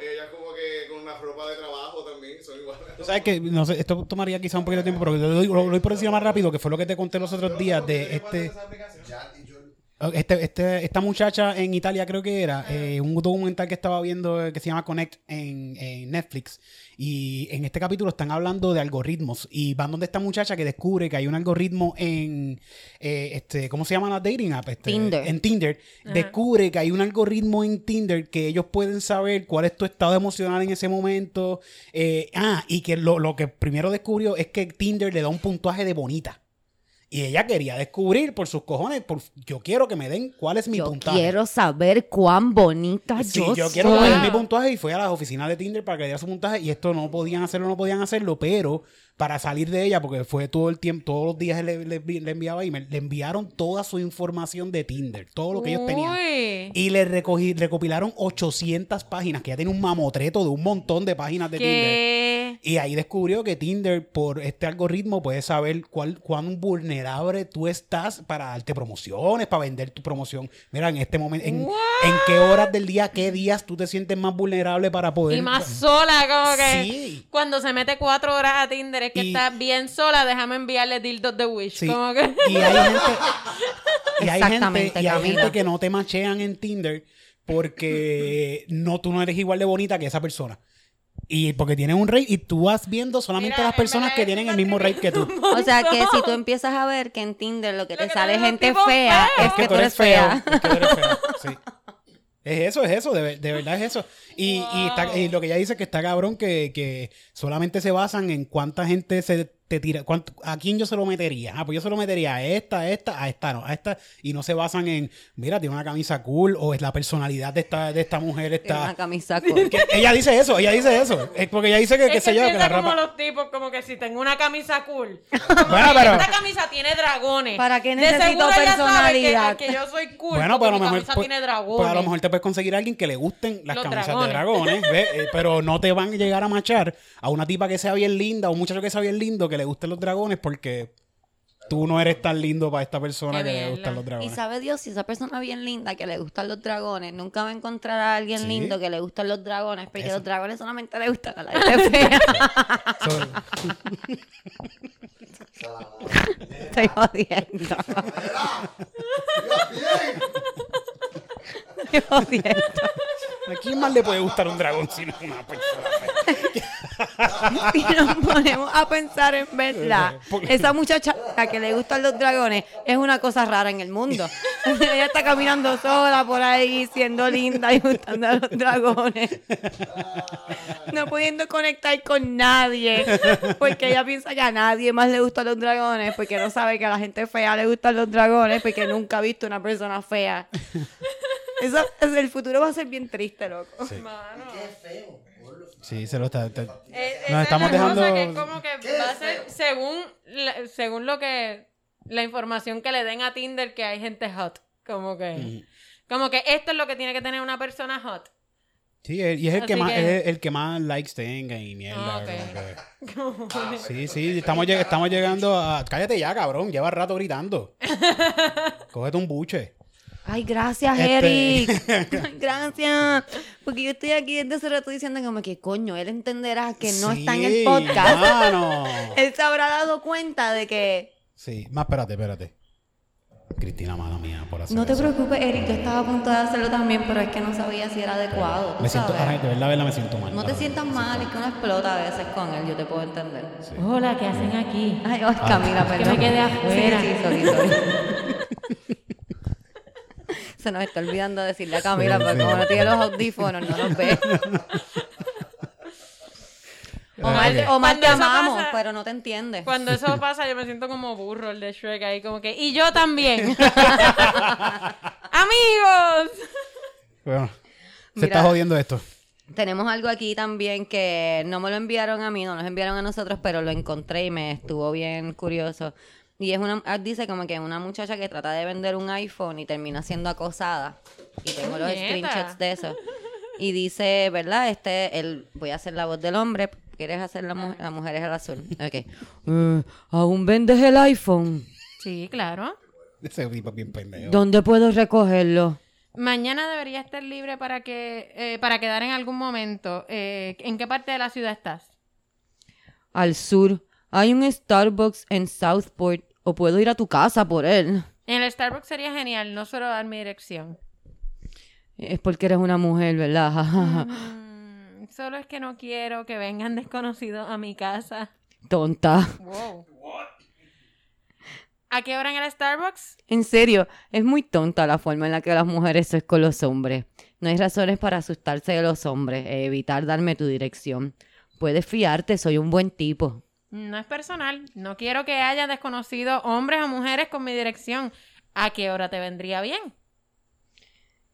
Ellas como que con una ropa de trabajo también, son iguales. Tú sabes que, no sé, esto tomaría quizá un poquito de tiempo, pero lo doy, lo doy por encima más rápido, que fue lo que te conté los otros días de este... Esa aplicación. Jan y Jul. Este, este, esta muchacha en Italia creo que era, eh, un documental que estaba viendo eh, que se llama Connect en, en Netflix y en este capítulo están hablando de algoritmos y van donde esta muchacha que descubre que hay un algoritmo en, eh, este, ¿cómo se llama la dating app? Este, Tinder. En Tinder. Descubre que hay un algoritmo en Tinder que ellos pueden saber cuál es tu estado emocional en ese momento. Eh, ah, y que lo, lo que primero descubrió es que Tinder le da un puntuaje de bonita. Y ella quería descubrir por sus cojones, por, yo quiero que me den cuál es mi Yo puntaje. quiero saber cuán bonita Sí, yo, yo quiero soy. den mi puntaje y fui a las oficinas de Tinder para que diera su puntaje y esto no podían hacerlo, no podían hacerlo, pero para salir de ella, porque fue todo el tiempo, todos los días le, le- le enviaba email, le enviaron toda su información de Tinder, todo lo que ellos tenían. Y le recogí, recopilaron 800 páginas, que ya tiene un mamotreto de un montón de páginas de Tinder. Y ahí descubrió que Tinder, por este algoritmo, puede saber cuál, cuán vulnerable tú estás para darte promociones, para vender tu promoción. Mira, en este momento, en, en qué horas del día, qué días tú te sientes más vulnerable para poder. Y más sola, como que Sí. cuando se mete cuatro horas a Tinder es que Y- está bien sola, déjame enviarle dildos de Wish. Sí. Como que... Y hay gente, y hay gente, y hay gente que no te machean en Tinder porque no, tú no eres igual de bonita que esa persona. Y porque tienen un rate y tú vas viendo solamente Mira, las personas que tienen el mismo rate que tú. *laughs* O sea que si tú empiezas a ver que en Tinder lo que Lo te que sale gente fea es que tú eres fea. Es que tú eres sí. Es eso, es eso, de, de verdad es eso. Y, y, está- y lo que ella dice es que está cabrón que, que solamente se basan en cuánta gente se te tira, cuánto- a quién yo se lo metería. Ah, pues yo se lo metería a esta, a esta, a esta, no, a esta. Y no se basan en, mira, tiene una camisa cool o es la personalidad de esta, de esta mujer Tiene una está... camisa cool. *laughs* que ella dice eso, ella dice eso. Es porque ella dice que, Es qué sé yo, que la como rapa... los tipos, como que si tengo una camisa cool. *laughs* Bueno, pero... Esta camisa tiene dragones. ¿Para qué De necesito sabe personalidad? Que, que yo soy cool. Bueno, pero a lo mejor, camisa pues, tiene dragones. pues a lo mejor te puedes conseguir a alguien que le gusten las Los camisas dragones. de dragones, ¿ves? Eh, pero no te van a llegar a machar a una tipa que sea bien linda o un muchacho que sea bien lindo que le gusten los dragones porque tú no eres tan lindo para esta persona Qué que le gustan los Y dragones. sabe Dios, si esa persona bien linda que le gustan los dragones, nunca va a encontrar a alguien Sí. lindo que le gustan los dragones, porque Eso. los dragones solamente le gustan a la gente fea. *laughs* *laughs* Estoy jodiendo. *laughs* Estoy jodiendo. ¿A quién más le puede gustar un dragón si no una persona? fea? *laughs* Y nos ponemos a pensar en verdad. *laughs* Esa muchacha a que le gustan los dragones es una cosa rara en el mundo. *laughs* Ella está caminando sola por ahí, siendo linda y gustando a los dragones. No pudiendo conectar con nadie. Porque ella piensa que a nadie más le gustan los dragones. Porque no sabe que a la gente fea le gustan los dragones. Porque nunca ha visto una persona fea. Eso, es- el futuro va a ser bien triste, loco. Mano. Qué feo. Sí, se lo está... está- Eh, Nos es estamos la cosa dejando- que es como que va a ser según, la- según lo que la información que le den a Tinder que hay gente hot. Como que, como que esto es lo que tiene que tener una persona hot. Sí, y es el que, más, que- es el que más likes tenga y mierda. Ah, como que- *laughs* Sí, sí, estamos, lleg- estamos llegando a... Cállate ya, cabrón. Lleva rato gritando. *laughs* Cógete un buche. Ay, gracias, Este- Eric. *laughs* Gracias. Porque yo estoy aquí desde hace rato diciendo como que coño, él entenderá que no está en el podcast. mano. *laughs* Él se habrá dado cuenta de que. Sí, más espérate, espérate. Cristina, mala mía, por hacer No te eso. preocupes, Eric, yo estaba a punto de hacerlo también, pero es que no sabía si era adecuado. tú Me siento, sabes. ay, de verdad, de verdad me siento mal. No te sientas mal, es que uno explota a veces con él, yo te puedo entender. Hola, ¿qué hacen aquí? Ay, ay, Camila, Que perdón. me quedé afuera. Sí, sí, sorry, sorry. *laughs* *laughs* Se nos está olvidando decirle a Camila, Sí, porque sí. como no tiene los audífonos, no nos ve. *laughs* Omar, Ok. Omar, te amamos, pasa- pero no te entiende. Cuando eso *laughs* pasa, yo me siento como burro el de Shrek ahí, como que, y yo también. Amigos. Bueno, se Mira. está jodiendo esto. Tenemos algo aquí también que no me lo enviaron a mí, no nos enviaron a nosotros, pero lo encontré y me estuvo bien curioso. Y es una, ah, dice como que una muchacha que trata de vender un iPhone y termina siendo acosada. Y tengo los screenshots de eso. *laughs* Y dice, ¿verdad? Este, el, voy a hacer la voz del hombre. ¿Quieres hacer la, mu- la mujer es el azul? Ok. Eh, ¿Aún vendes el iPhone? Sí, claro. Ese tipo bien pendejo. ¿Dónde puedo recogerlo? Mañana debería estar libre para que eh, para quedar en algún momento. Eh, ¿En qué parte de la ciudad estás? Al sur. Hay un Starbucks en Southport. O puedo ir a tu casa por él. En el Starbucks sería genial, no solo dar mi dirección. Es porque eres una mujer, ¿verdad? *laughs* Mm, solo es que no quiero que vengan desconocidos a mi casa. Tonta. Wow. ¿A qué hora en el Starbucks? En serio, es muy tonta la forma en la que las mujeres son con los hombres. No hay razones para asustarse de los hombres e evitar darme tu dirección. Puedes fiarte, soy un buen tipo. No es personal. No quiero que haya desconocido hombres o mujeres con mi dirección. ¿A qué hora te vendría bien?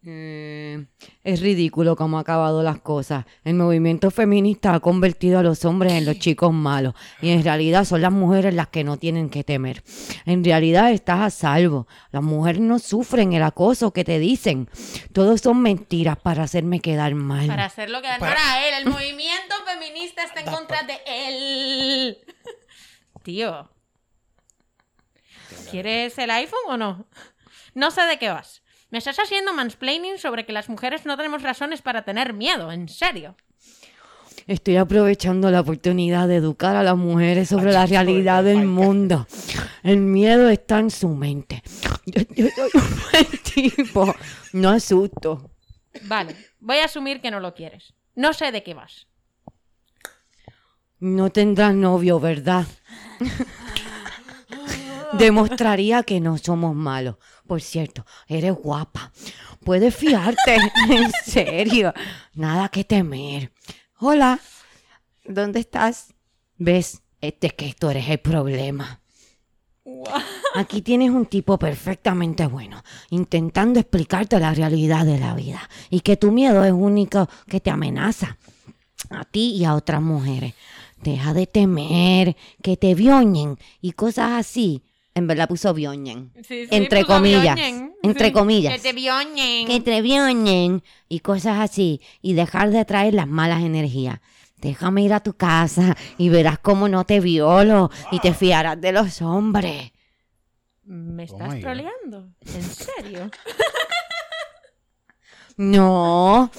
Eh, es ridículo cómo ha acabado las cosas. El movimiento feminista ha convertido a los hombres en los chicos malos y en realidad son las mujeres las que no tienen que temer. En realidad estás a salvo. Las mujeres no sufren el acoso que te dicen. Todos son mentiras para hacerme quedar mal. Para hacerlo quedar Para- para él. El movimiento feminista está en contra de él. Tío. ¿Quieres el iPhone o no? No sé de qué vas. Me estás haciendo mansplaining sobre que las mujeres no tenemos razones para tener miedo, en serio. Estoy aprovechando la oportunidad de educar a las mujeres sobre la realidad del mundo. El miedo está en su mente. Yo, yo soy un buen tipo. No asusto. Vale, voy a asumir que no lo quieres. No sé de qué vas. No tendrás novio, ¿verdad? *laughs* Demostraría que no somos malos. Por cierto, eres guapa. Puedes fiarte. *laughs* en serio. Nada que temer. Hola. ¿Dónde estás? ¿Ves? Este es que tú eres el problema. Aquí tienes un tipo perfectamente bueno, intentando explicarte la realidad de la vida y que tu miedo es único que te amenaza a ti y a otras mujeres. Deja de temer que te vioñen y cosas así. En verdad puso vioñen. Entre puso comillas, vioñen. entre Sí, *laughs* comillas. Que te vioñen. Que te y cosas así. Y dejar de traer las malas energías. Déjame ir a tu casa y verás cómo no te violo y te fiarás de los hombres. ¿Me Oh estás God. troleando? ¿En serio? *laughs* No.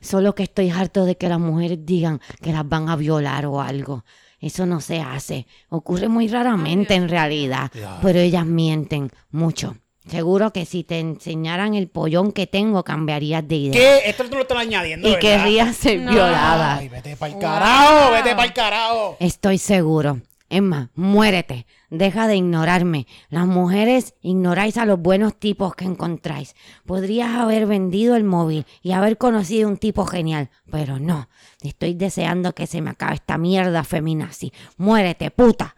Solo que estoy harto de que las mujeres digan que las van a violar o algo. Eso no se hace. Ocurre muy raramente en realidad. Pero ellas mienten mucho. Seguro que si te enseñaran el pollón que tengo, cambiarías de idea. ¿Qué? Esto tú lo estás añadiendo, Y ¿verdad? querrías ser No. violada. Ay, vete pa'l Wow. carajo, vete pa'l carajo. Estoy seguro. Emma, muérete. Deja de ignorarme. Las mujeres ignoráis a los buenos tipos que encontráis. Podrías haber vendido el móvil y haber conocido un tipo genial, pero no. Estoy deseando que se me acabe esta mierda feminazi. Muérete, puta.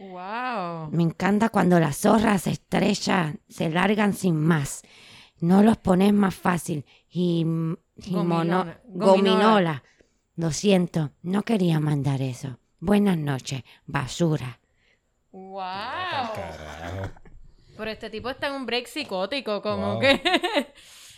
Wow. Me encanta cuando las zorras se estrechan, se largan sin más. No los pones más fácil. Y, y mono- gominola. Lo siento, no quería mandar eso. Buenas noches, basura. Wow. Pero este tipo está en un break psicótico, como Wow. que. *laughs*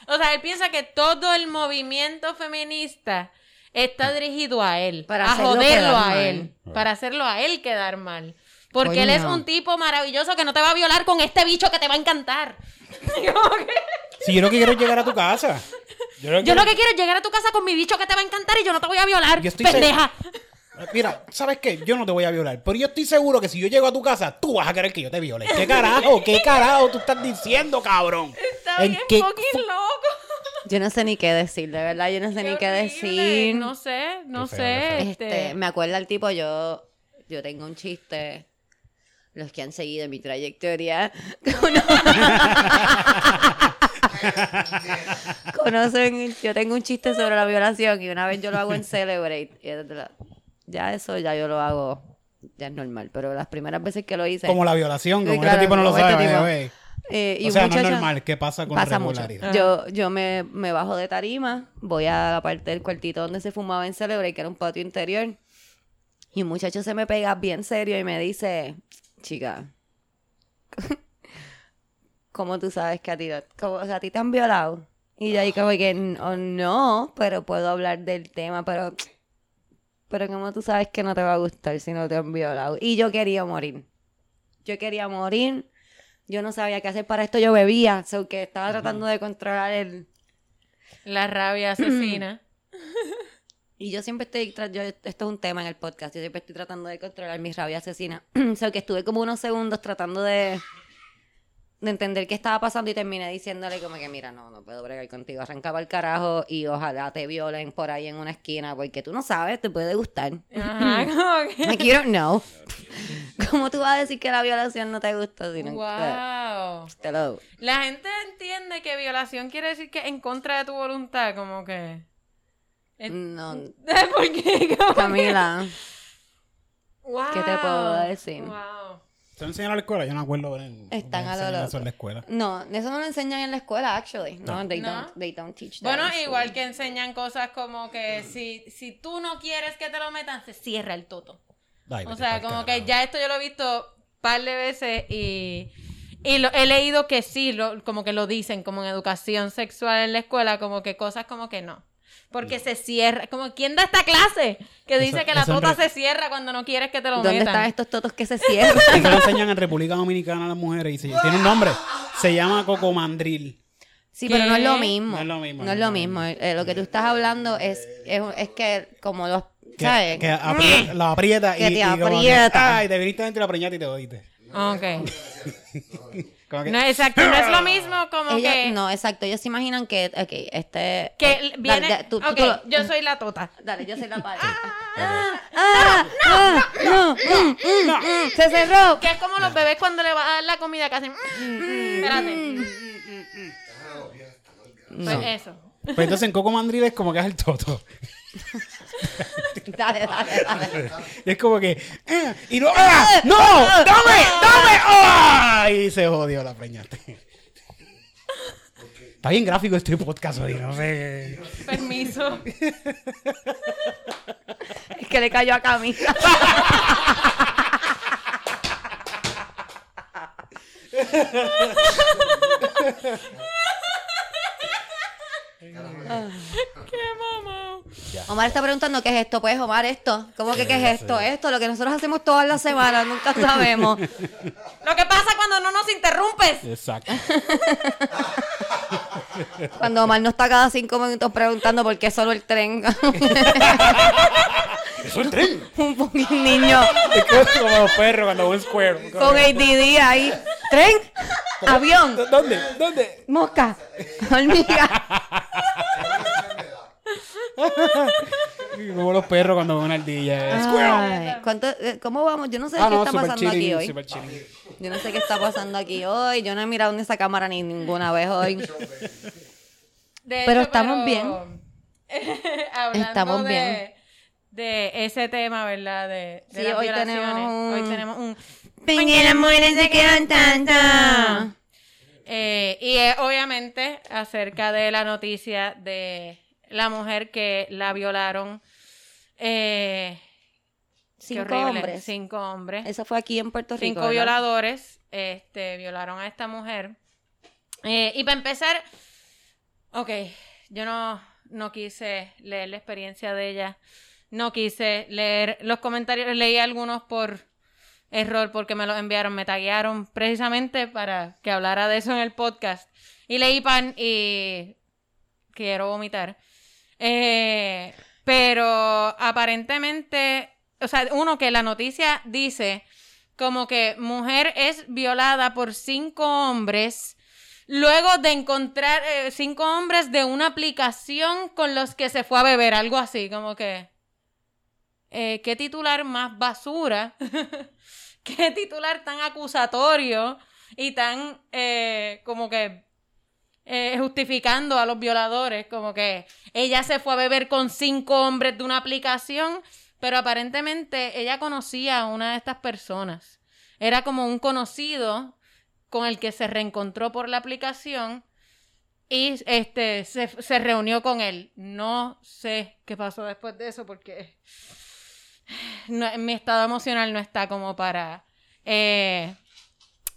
o sea, él piensa que todo el movimiento feminista está dirigido a él. Para a joderlo a mal. él. Para hacerlo a él quedar mal. Porque él es un tipo maravilloso que no te va a violar con este bicho que te va a encantar. *laughs* Si yo lo que quiero es llegar a tu casa. Yo lo que Yo quiero- lo que quiero es llegar a tu casa con mi bicho que te va a encantar y yo no te voy a violar. Yo estoy pendeja. Mira, ¿sabes qué? Yo no te voy a violar, pero yo estoy seguro que si yo llego a tu casa, tú vas a querer que yo te viole. ¿Qué carajo? ¿Qué carajo tú estás diciendo, cabrón? Está ¿En bien qué fucking loco. Yo no sé ni qué decir, de verdad, yo no sé ni qué horrible. decir. No sé, no feo, sé. Este, Este, me acuerda el tipo, yo, yo tengo un chiste. Los que han seguido mi trayectoria cono- *laughs* conocen. Yo tengo un chiste sobre la violación y una vez yo lo hago en Celebrate. y es de la- ya eso ya yo lo hago, ya es normal. Pero las primeras veces que lo hice. Como la violación, como claro, este tipo no lo como este sabe. güey. eh, y O sea, no es normal. ¿Qué pasa con Pasa mucho. regularidad? Yo, yo me, me bajo de tarima, voy a la parte del cuartito donde se fumaba en Celebrate, que era un patio interior. Y un muchacho se me pega bien serio y me dice, chica, *laughs* ¿cómo tú sabes que a ti, no- cómo- o sea, a ti te han violado? Y yo ahí como que, "No, no, pero puedo hablar del tema, pero, pero ¿cómo tú sabes que no te va a gustar si no te han violado? Y yo quería morir. Yo quería morir. Yo no sabía qué hacer para esto. Yo bebía, so que estaba tratando de controlar el... La rabia asesina. *clears throat* *laughs* Y yo siempre estoy, yo, esto es un tema en el podcast, yo siempre estoy tratando de controlar mi rabia asesina. *clears throat* so que estuve como unos segundos tratando de, de entender qué estaba pasando y terminé diciéndole como que, mira, no, no puedo bregar contigo, arrancaba el carajo y ojalá te violen por ahí en una esquina porque tú no sabes, te puede gustar. Ajá, *laughs* como que- Like, you don't know. *laughs* ¿Cómo tú vas a decir que la violación no te gusta? Si no, Wow. te lo- La gente entiende que violación quiere decir que en contra de tu voluntad, como que. No, *laughs* ¿Por qué? Que- Camila. ¿Qué te puedo Wow. decir? Wow. ¿Se lo enseñan a la escuela? Yo no me acuerdo. En, Están de a lo eso en la escuela. No, eso no lo enseñan en la escuela, actually. No, they, No. Don't, they don't teach that Bueno, igual que enseñan cosas como que si, si tú no quieres que te lo metan, se cierra el toto. Ay, O sea, como que ya esto yo lo he visto un par de veces y, y lo, he leído que sí, lo, como que lo dicen, como en educación sexual en la escuela, como que cosas como que no. Porque se cierra, como ¿quién da esta clase? Que dice Eso- que la tota re- se cierra cuando no quieres que te lo ¿Dónde metan. están estos totos que se cierran? *laughs* Eso lo enseñan en República Dominicana a las mujeres y se- tiene un nombre. Se llama cocomandril. Sí, pero no es lo mismo. No es lo mismo, No es no lo es lo mismo. Eh, lo que tú estás hablando es, es, es que como los... Que, ¿Sabes? que apri- la aprieta Que y, te y como aprieta. ay, te viniste dentro y la preñaste y te jodiste. Ok. *laughs* Como que- No, exacto, no es lo mismo como Ellos- que... No, exacto. Ellos se imaginan que, ok, este... Que eh, viene... dale, tú- tú- ok, tú lo- yo soy la tota. Dale, yo soy la *laughs* padre. Ah, ah, ah, no, mm, mm, mm, se cerró. Que es como los bebés cuando le vas a dar la comida que hacen... "Mm, Espérate. Pues No. eso. Pues entonces en cocomandril es como que es el toto. *laughs* *laughs* Dale, dale, dale. Y es como que, eh, y no, ¡ah! *laughs* ¡No! ¡Dame! ¡Dame! ¡Ah! Y se jodió la preñaste. Está bien gráfico este podcast hoy, no sé. Permiso. *laughs* Es que le cayó a Camila. ¡Qué mamá! Omar está preguntando qué es esto. Pues, Omar, esto. ¿Cómo que qué es esto? Esto, lo que nosotros hacemos todas las semanas, nunca *laughs* sabemos. Lo que pasa cuando no nos interrumpes. Exacto. *laughs* Cuando Omar no está cada cinco minutos preguntando por qué solo el tren. *laughs* Eso es el tren. Un niño Es como los perros cuando square. con ADD ahí. ¿Tren? ¿Avión? ¿Dónde? ¿Dónde? ¿Mosca? ¿Hormiga? *laughs* Como los perros cuando ven una ardilla. Ay, ¿cuánto- eh, ¿Cómo vamos? Yo no sé Ah, qué no, está pasando aquí hoy. Yo no sé qué está pasando aquí hoy. Yo no he mirado en esa cámara ni ninguna vez hoy. *laughs* De Pero estamos bien. *laughs* hablando Estamos de, bien. de ese tema, ¿verdad? De, de Sí, las hoy violaciones. tenemos un- Hoy tenemos un... Porque las mujeres se quedan tantas. Eh, y es obviamente acerca de la noticia de la mujer que la violaron. Eh, Cinco horrible, hombres. Cinco hombres. Eso fue aquí en Puerto Rico. Cinco ¿verdad? violadores este, violaron a esta mujer. Eh, y para empezar, ok, yo no, no quise leer la experiencia de ella. No quise leer los comentarios. Leí algunos por error porque me los enviaron, me taguearon precisamente para que hablara de eso en el podcast. Y leí pan y quiero vomitar. Eh, pero aparentemente, o sea, uno que la noticia dice como que mujer es violada por cinco hombres luego de encontrar eh, cinco hombres de una aplicación con los que se fue a beber, algo así, como que... eh, ¿Qué titular más basura? *laughs* ¿Qué titular tan acusatorio y tan como que eh, justificando a los violadores? Como que ella se fue a beber con cinco hombres de una aplicación, pero aparentemente ella conocía a una de estas personas. Era como un conocido con el que se reencontró por la aplicación y este se, se reunió con él. No sé qué pasó después de eso porque no- mi estado emocional no está como para eh,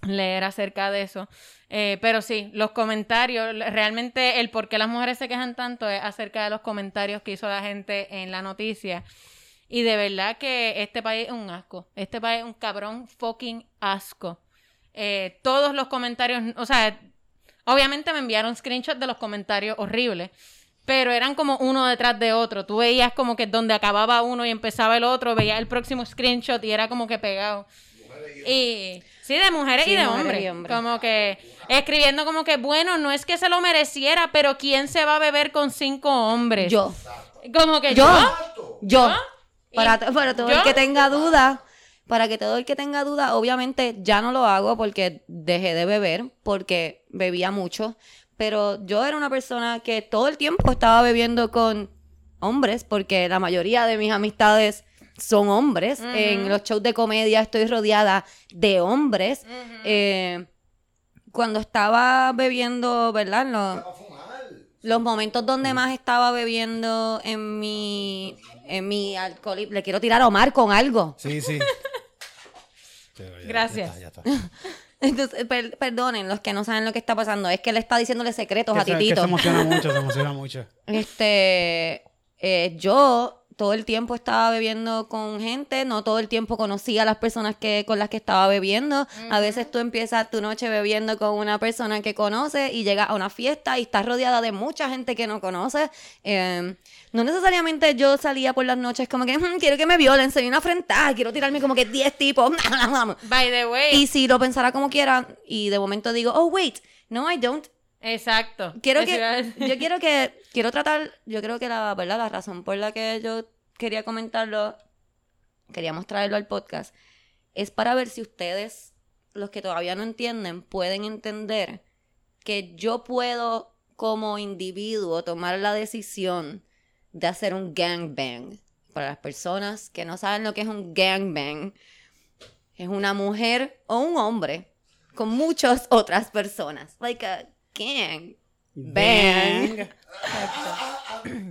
leer acerca de eso. Eh, pero sí, los comentarios, realmente el por qué las mujeres se quejan tanto es acerca de los comentarios que hizo la gente en la noticia. Y de verdad que este país es un asco. Este país es un cabrón fucking asco. Eh, todos los comentarios, o sea, obviamente me enviaron screenshots de los comentarios horribles, pero eran como uno detrás de otro. Tú veías como que donde acababa uno y empezaba el otro, veías el próximo screenshot y era como que pegado. Y sí, de mujeres Sí, y de hombres. y. Como que escribiendo como que, bueno, no es que se lo mereciera, pero ¿quién se va a beber con cinco hombres? Yo. Como que Yo. yo. Yo. ¿Y Para, para todo el que tenga duda, para que todo el que tenga duda, obviamente ya no lo hago porque dejé de beber, porque bebía mucho, pero yo era una persona que todo el tiempo estaba bebiendo con hombres, porque la mayoría de mis amistades son hombres. En los shows de comedia estoy rodeada de hombres. Eh, cuando estaba bebiendo, ¿verdad? Los, los momentos donde más estaba bebiendo en mi, en mi alcohol, le quiero tirar a Omar con algo. Sí, sí. *laughs* Pero ya- ya Gracias. está, ya está. *laughs* Entonces, per- perdonen los que no saben lo que está pasando. Es que él está diciéndole secretos Que a se, que Titito. se emociona mucho, se emociona *laughs* mucho. Este, eh, yo todo el tiempo estaba bebiendo con gente, no todo el tiempo conocía a las personas que, con las que estaba bebiendo. A veces tú empiezas tu noche bebiendo con una persona que conoces y llegas a una fiesta y estás rodeada de mucha gente que no conoces. Eh, no necesariamente yo salía por las noches como que "Mm, quiero que me violen, soy una afrentada, quiero tirarme como que 10 tipos. *laughs* By the way. y si lo pensara como quiera y de momento digo, oh, wait, no, I don't. Exacto. Quiero que, yo quiero que, quiero tratar, yo creo que la verdad, la razón por la que yo quería comentarlo, quería mostrarlo al podcast, es para ver si ustedes, los que todavía no entienden, pueden entender que yo puedo como individuo tomar la decisión de hacer un gangbang. Para las personas que no saben lo que es un gangbang, es una mujer o un hombre con muchas otras personas. Like a gang. Bang.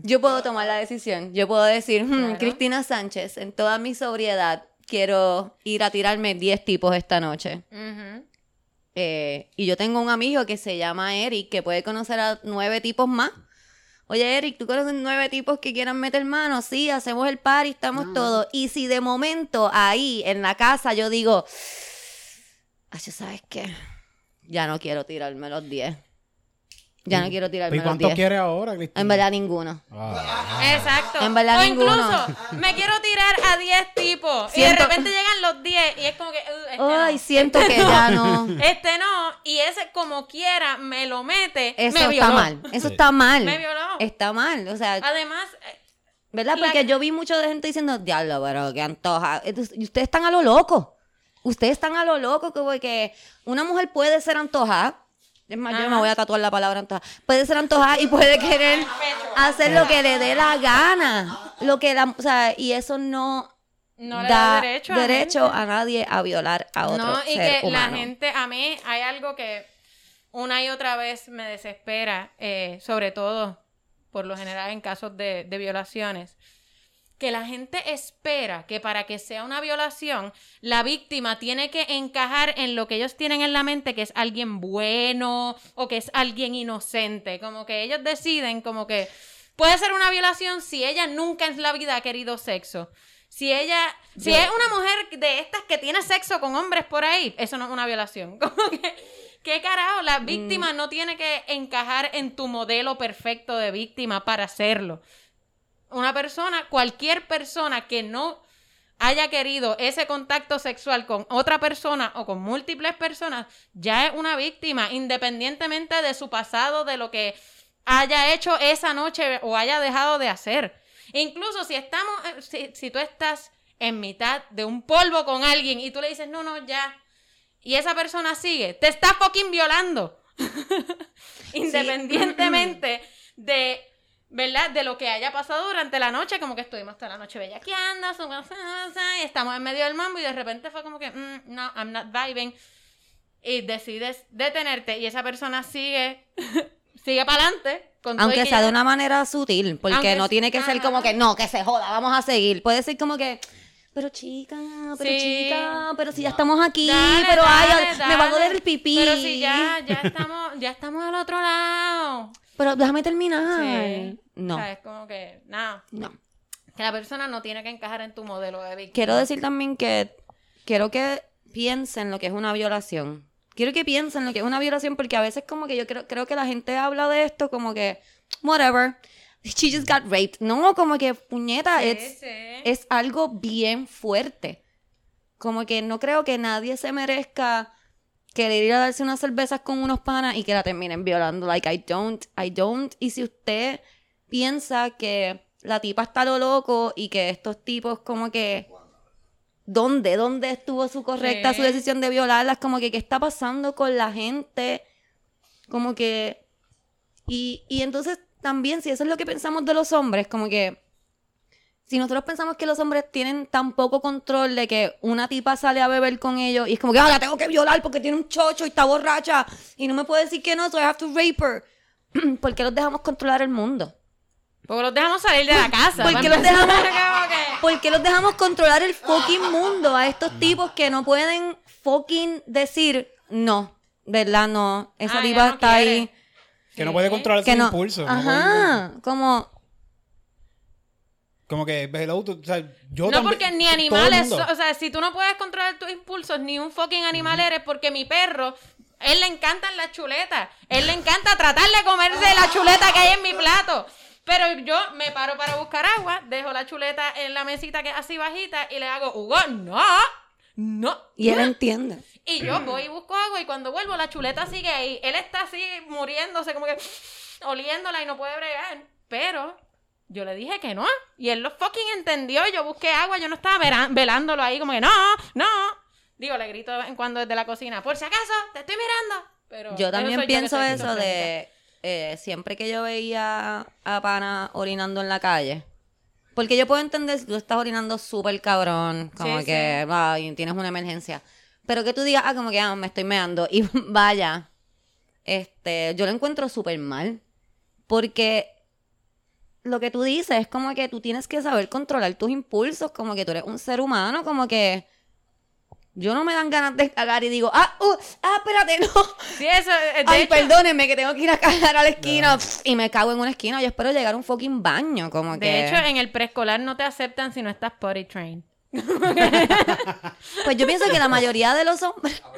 Yo puedo tomar la decisión. Yo puedo decir, "Hmm, Claro. Cristina Sánchez, en toda mi sobriedad, quiero ir a tirarme 10 tipos esta noche. Eh, y yo tengo un amigo que se llama Eric, que puede conocer a nueve tipos más. Oye, Eric, ¿tú conoces nueve tipos que quieran meter mano? Sí, hacemos el party, estamos todos. Y si de momento ahí en la casa yo digo, ay, ¿sabes qué? Ya no quiero tirarme los 10. Ya no quiero tirarme ¿Y los cuánto 10. quieres ahora, Cristina? En verdad, ninguno. Ah. Exacto. En verdad, o ninguno. incluso, me quiero tirar a 10 tipos. Y de repente llegan los 10 y es como que. "Uh, este Ay, no. siento que ya no. Este no. Y ese, como quiera, me lo mete. Eso me está violó. mal. Eso está mal. Me violó. Está mal. O sea, Además, eh, ¿Verdad? La- Porque yo vi mucho de gente diciendo, diablo, pero que antoja. Y ustedes están a lo loco. Ustedes están a lo loco, como que una mujer puede ser antojada. Es más, yo me voy a tatuar la palabra antojada. Puede ser antojada y puede querer hacer lo que le dé la gana. Lo que la, o sea, y eso no, no le da da derecho, a, derecho gente. a nadie a violar a otro No, y ser que humano. la gente, a mí hay algo que una y otra vez me desespera, eh, sobre todo, por lo general en casos de, de violaciones, que la gente espera que para que sea una violación, la víctima tiene que encajar en lo que ellos tienen en la mente, que es alguien bueno o que es alguien inocente, como que ellos deciden como que puede ser una violación si ella nunca en la vida ha querido sexo. Si ella, si es una mujer de estas que tiene sexo con hombres por ahí, eso no es una violación. *laughs* Como que, ¿qué carajo? La víctima no tiene que encajar en tu modelo perfecto de víctima para hacerlo. Una persona, cualquier persona que no haya querido ese contacto sexual con otra persona o con múltiples personas, ya es una víctima, independientemente de su pasado, de lo que haya hecho esa noche o haya dejado de hacer. Incluso si estamos, eh, si, si tú estás en mitad de un polvo con alguien y tú le dices, no, no, ya, y esa persona sigue, te está fucking violando. *laughs* Independientemente de, ¿verdad? De lo que haya pasado durante la noche, como que estuvimos toda la noche bellaqueando, y estamos en medio del mambo y de repente fue como que, "Mm, no, I'm not vibing. Y decides detenerte y esa persona sigue, *laughs* sigue para adelante. Aunque sea de una manera sutil, porque Aunque no tiene que ser como que no, que se joda, vamos a seguir. Puede ser como que, pero chica, pero Sí. chica, pero si ya estamos aquí, Dale, pero ay, dale, me va a doler el pipí. Pero si ya, ya estamos, ya estamos al otro lado. Pero déjame terminar. Sí. No, O sea, es como que, nada, no. que la persona no tiene que encajar en tu modelo de víctima. Quiero decir también que quiero que piensen lo que es una violación. Quiero que piensen lo que es una violación porque a veces como que yo creo, creo que la gente habla de esto como que, whatever, she just got raped. No, como que, puñeta, Sí, sí. es algo bien fuerte. Como que no creo que nadie se merezca querer ir a darse unas cervezas con unos panas y que la terminen violando. Like, I don't, I don't. Y si usted piensa que la tipa está lo loco y que estos tipos como que... ¿Dónde? ¿Dónde estuvo su correcta, su decisión de violarlas? Como que, ¿qué está pasando con la gente? Como que... Y, y entonces también, si eso es lo que pensamos de los hombres, como que Si nosotros pensamos que los hombres tienen tan poco control de que una tipa sale a beber con ellos y es como que, ah, la tengo que violar porque tiene un chocho y está borracha y no me puede decir que no, so I have to rape her. *clears throat* ¿Por qué los dejamos controlar el mundo? Porque los dejamos salir de la *clears throat* casa. ¿Por qué los dejamos, *laughs* Como que- *clears throat* por qué los dejamos controlar el fucking mundo a estos tipos que no pueden fucking decir no? ¿Verdad? No. Esa Ah, tipa no está quiere. ahí. Que no puede controlar Que sus no. puede- Ajá. Como. Como que, hello, tú- o sea, yo No, también- porque ni animales, o sea, si tú no puedes controlar tus impulsos, ni un fucking animal eres, porque mi perro, él le encantan las chuletas, él le encanta tratar de comerse la chuleta que hay en mi plato. Pero yo me paro para buscar agua, dejo la chuleta en la mesita que es así bajita y le hago, Hugo, no, no. Y él entiende. Y yo voy y busco agua y cuando vuelvo la chuleta sigue ahí. Él está así muriéndose, como que *sniffs* oliéndola y no puede bregar. Pero yo le dije que no. Y él lo fucking entendió. Yo busqué agua, yo no estaba velándolo ahí, como que no, no. Digo, le grito de vez en cuando desde la cocina, por si acaso, te estoy mirando. Pero Yo también pienso eso de eh, siempre que yo veía a pana orinando en la calle. Porque yo puedo entender si tú estás orinando súper cabrón, como Sí, que ay, tienes una emergencia. Pero que tú digas, ah, como que ah, me estoy meando. Y *laughs* vaya, este, yo lo encuentro súper mal. Porque lo que tú dices es como que tú tienes que saber controlar tus impulsos, como que tú eres un ser humano, como que yo no me dan ganas de cagar y digo, ah, uh, ah, espérate, *laughs* no. Sí, eso, eh, de Ay, hecho, perdónenme que tengo que ir a cagar a la esquina y me cago en una esquina. Yo espero llegar a un fucking baño, como que. de hecho, en el preescolar no te aceptan si no estás potty trained. *laughs* Pues yo pienso que la mayoría de los hombres. *laughs*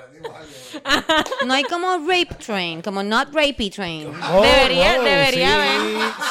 No hay como rape train, como not rapey train. Oh, Debería- oh, debería sí, haber.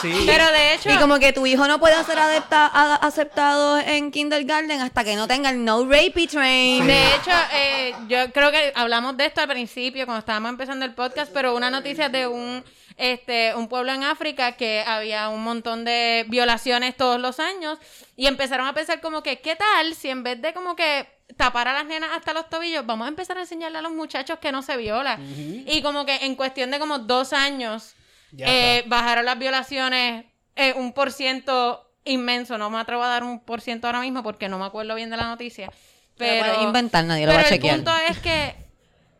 Sí. Pero de hecho, Y como que tu hijo no puede ser adepta- a- aceptado en kindergarten hasta que no tenga el no rapey train. De hecho, eh, yo creo que hablamos de esto al principio, cuando estábamos empezando el podcast, pero una noticia de un este un pueblo en África que había un montón de violaciones todos los años y empezaron a pensar como que, ¿qué tal si en vez de como que tapar a las nenas hasta los tobillos, vamos a empezar a enseñarle a los muchachos que no se viola? Y como que en cuestión de como dos años eh, bajaron las violaciones eh, un por ciento inmenso, no me atrevo a dar un por ciento ahora mismo porque no me acuerdo bien de la noticia. Pero Pero, puedes inventar, nadie lo pero va a el chequear. punto es que,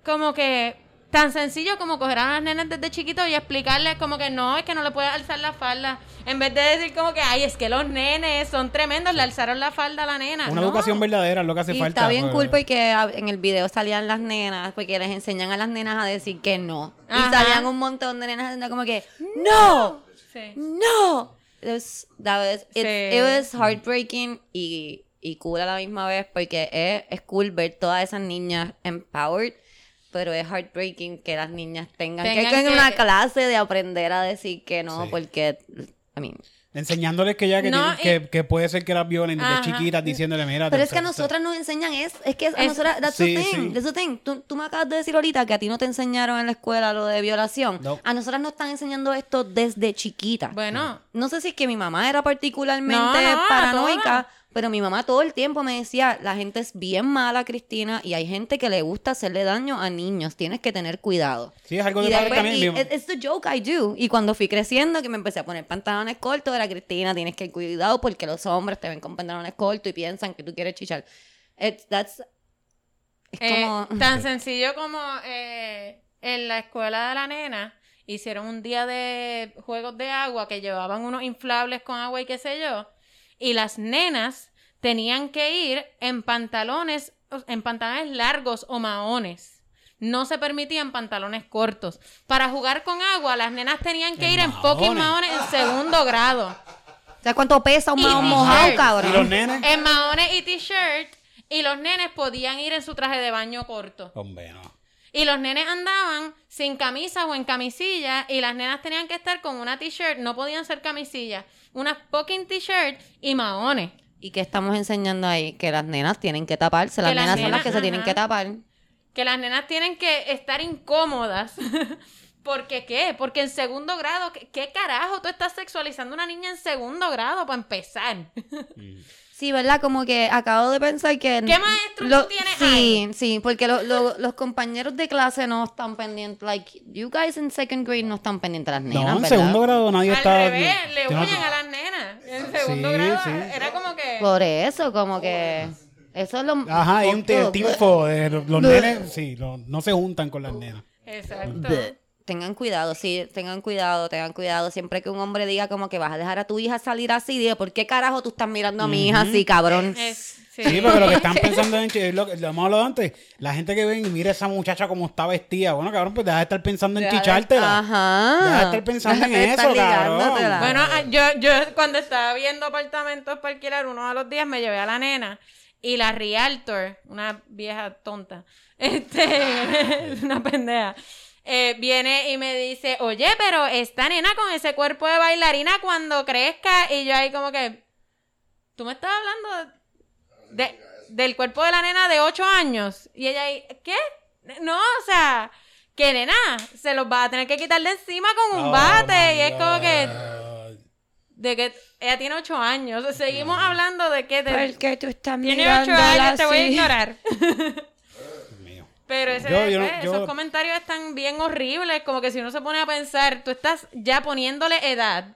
como que, tan sencillo como coger a las nenas desde chiquitos y explicarles como que no, es que no le puedes alzar la falda. En vez de decir como que, ay, es que los nenes son tremendos, le alzaron la falda a la nena. Una No. educación verdadera es lo que hace y falta. está bien pues. cool porque a- en el video salían las nenas, porque les enseñan a las nenas a decir que no. Ajá. Y salían un montón de nenas haciendo como que, ¡No! Sí. ¡No! It was, that was, it, Sí. it was heartbreaking y, y cool a la misma vez porque es, es cool ver todas esas niñas empowered, pero es heartbreaking que las niñas tengan, que Tengan que una clase de aprender a decir que no, Sí. porque, I mean, Enseñándoles que ya que, No, tienen- que, que puede ser que las violen desde chiquitas, diciéndole, mira. Pero te- es que a te- nosotras nos enseñan es, es que a Es- nosotras, that's Sí, the thing, sí. that's the thing. Tú, tú me acabas de decir ahorita que a ti no te enseñaron en la escuela lo de violación. No. A nosotras nos están enseñando esto desde chiquita. Bueno, No sé si es que mi mamá era particularmente No, paranoica. Pero mi mamá todo el tiempo me decía, la gente es bien mala, Cristina, y hay gente que le gusta hacerle daño a niños, tienes que tener cuidado. Sí, es algo Y de padre después, también. y it's the joke I do. Y cuando fui creciendo, que me empecé a poner pantalones cortos, era Cristina, tienes que cuidado porque los hombres te ven con pantalones cortos y piensan que tú quieres chichar. It's, that's, es eh, como... *laughs* tan sencillo como eh, en la escuela de la nena hicieron un día de juegos de agua que llevaban unos inflables con agua y qué sé yo, y las nenas tenían que ir en pantalones, en pantalones largos o maones. No se permitían pantalones cortos. Para jugar con agua, las nenas tenían que En ir en fucking maones. en segundo grado. ¿Sabes cuánto pesa un t-shirt. mojado, ¿Y cabrón? los nenes? En maones y t-shirt. Y los nenes podían ir en su traje de baño corto. Hombre, no. Y los nenes andaban sin camisa o en camisilla. Y las nenas tenían que estar con una t-shirt. No podían ser camisilla. Una fucking t-shirt y maones. ¿Y qué estamos enseñando ahí? Que las nenas tienen que taparse. Las Que las nenas son las que se tienen que tapar. Que las nenas tienen que estar incómodas. *laughs* ¿Por qué? Porque en segundo grado, ¿qué, qué carajo tú estás sexualizando a una niña en segundo grado para empezar? *laughs* Sí, ¿verdad? Como que acabo de pensar que... ¿Qué maestro lo- tú tienes Sí, ahí? sí, porque lo- lo- los compañeros de clase no están pendientes. Like, you guys in second grade no están pendientes a las nenas, No, en ¿verdad? segundo grado nadie Al está. revés, le huyen a las nenas. En segundo Sí, grado sí. era como Por eso, como que. Eso es lo. Ajá, hay un te- todo. tifo de los, *laughs* los nenes, sí, lo- no se juntan con las nenas. Exacto. Tengan cuidado, sí, tengan cuidado, tengan cuidado. Siempre que un hombre diga como que vas a dejar a tu hija salir así, dile, ¿por qué carajo tú estás mirando a mi hija así, cabrón? Es- sí. Sí, porque lo que están *laughs* pensando en es lo que lo hemos hablado antes, la gente que ven y mira esa muchacha como está vestida, bueno, cabrón, pues deja de estar pensando en chichártela. Ajá. Deja de estar pensando en eso, cabrón. Bueno, ah, yo, yo cuando estaba viendo apartamentos para alquilar uno de los días me llevé a la nena y la realtor, una vieja tonta, *laughs* este, *laughs* una pendeja, eh, viene y me dice, oye, pero esta nena con ese cuerpo de bailarina cuando crezca y yo ahí como que, tú me estás hablando de- del cuerpo de la nena de 8 años y ella ahí, ¿qué? No, o sea... Que nena, se los va a tener que quitar de encima con un Oh, bate. Y es como que de que ella tiene ocho años. Seguimos hablando de que te- ¿Por qué tú estás tiene ocho años, te voy a ignorar. *laughs* Pero ese- Yo- yo no- yo- esos comentarios están bien horribles. Como que si uno se pone a pensar, tú estás ya poniéndole edad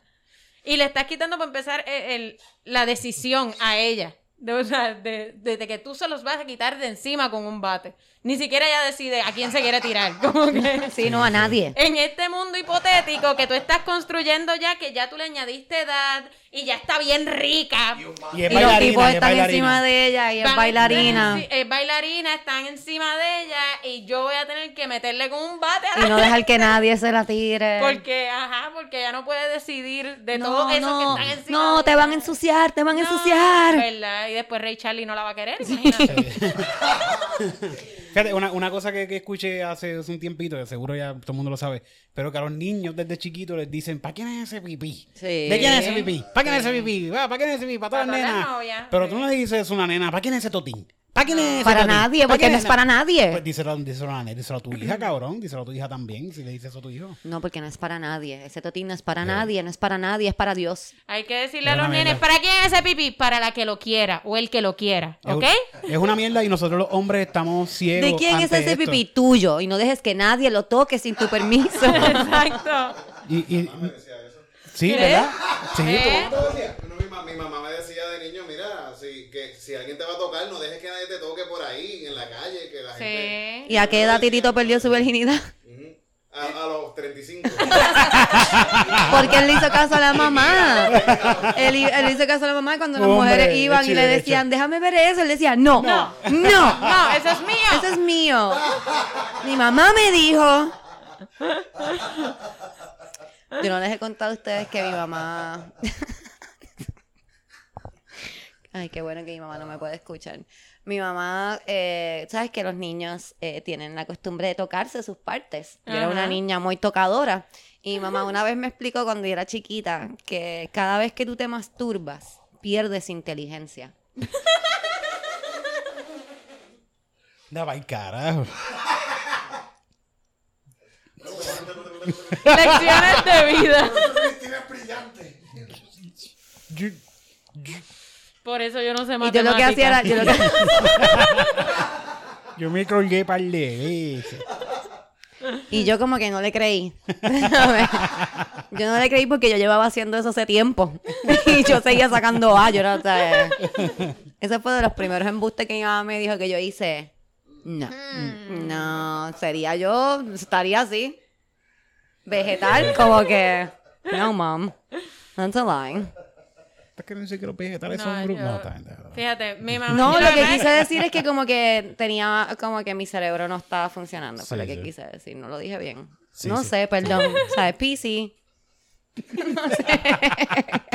y le estás quitando para empezar el- el- la decisión a ella. De, o sea, de, de- de que tú se los vas a quitar de encima con un bate. Ni siquiera ella decide a quién se quiere tirar. *laughs* Como que Sí, no a nadie. en este mundo hipotético que tú estás construyendo ya, que ya tú le añadiste edad y ya está bien rica. Y es Y los tipos y es están encima de ella y es bailarina. sí, Es bailarina, están encima de ella y yo voy a tener que meterle con un bate a Y la no dejar que nadie se la tire. Porque, ajá, porque ella no puede decidir de no, todo eso no, que están encima. no, de te ella. van a ensuciar, te van a No, ensuciar. ¿verdad? Y después Ray Charlie no la va a querer, imagínate. *laughs* Fíjate, una, una cosa que, que escuché hace, hace un tiempito, que seguro ya todo el mundo lo sabe, pero que a los niños desde chiquitos les dicen, ¿para quién es ese pipí? Sí. ¿De quién es ese pipí? ¿Para quién es ese pipí? ¿Para quién es ese pipí? Para todas las nenas. Pero tú no le dices a una nena, ¿para quién es ese totín? ¿Para quién es ese Para nadie, ¿Pa' porque no es para nadie. Pues díselo, díselo a la nena, díselo a tu hija, cabrón. Díselo a tu hija también, si le dices eso a tu hijo. No, porque no es para nadie. Ese totín no es para nadie, no es para nadie, es para Dios. Hay que decirle a los nenes. ¿para quién es ese pipí? Para la que lo quiera o el que lo quiera, ¿ok? Es, una mierda y nosotros los hombres estamos ciegos. ¿De quién es ese esto. pipí? Tuyo. Y no dejes que nadie lo toque sin tu permiso. *laughs* Exacto. Y, y- Me decía eso. sí, ¿Qué? ¿verdad? Sí, ¿Eh? Mi, ma- mi mamá me decía de niño, mira, si, que si alguien te va a tocar, no dejes que nadie te toque por ahí, en la calle, que la gente... Sí. ¿Y a qué edad Titito perdió su virginidad? A, a los 35. *laughs* Porque él le hizo caso a la mamá. Él, i- él le hizo caso a la mamá cuando las Hombre, mujeres iban y le decían, déjame ver eso. Él decía, no, no, no, No, eso es mío. eso es mío. Mi mamá me dijo. Yo no les he contado a ustedes que mi mamá. *laughs* Ay, qué bueno que mi mamá no me puede escuchar. Mi mamá, eh, sabes que los niños eh, tienen la costumbre de tocarse sus partes. Yo era una niña muy tocadora. Y mi mamá una vez me explicó cuando yo era chiquita que cada vez que tú te masturbas, pierdes inteligencia. *laughs* Da va carajo. Lecciones de vida. Tienes brillante. Yo, Por eso yo no sé Y matemáticas. yo lo que hacía era, yo lo que- *laughs* yo me colgué par de veces. y yo como que no le creí. *laughs* yo no le creí porque yo llevaba haciendo eso hace tiempo. *laughs* y yo seguía sacando A. Yo era, o sea, ese fue de los primeros embustes que mi mamá me dijo que yo hice. No, no, sería yo, estaría así. Vegetal, como que. No, mom. That's a lie. Es que no sé los vegetales No, son No, está bien, déjalo. Fíjate, mi mamá. No, lo que quise decir es que como que tenía, como que mi cerebro no estaba funcionando. Fue Sí, lo que sí. quise decir, no lo dije bien. Sí, no sí. sé, perdón. ¿Sabes? PC. *laughs*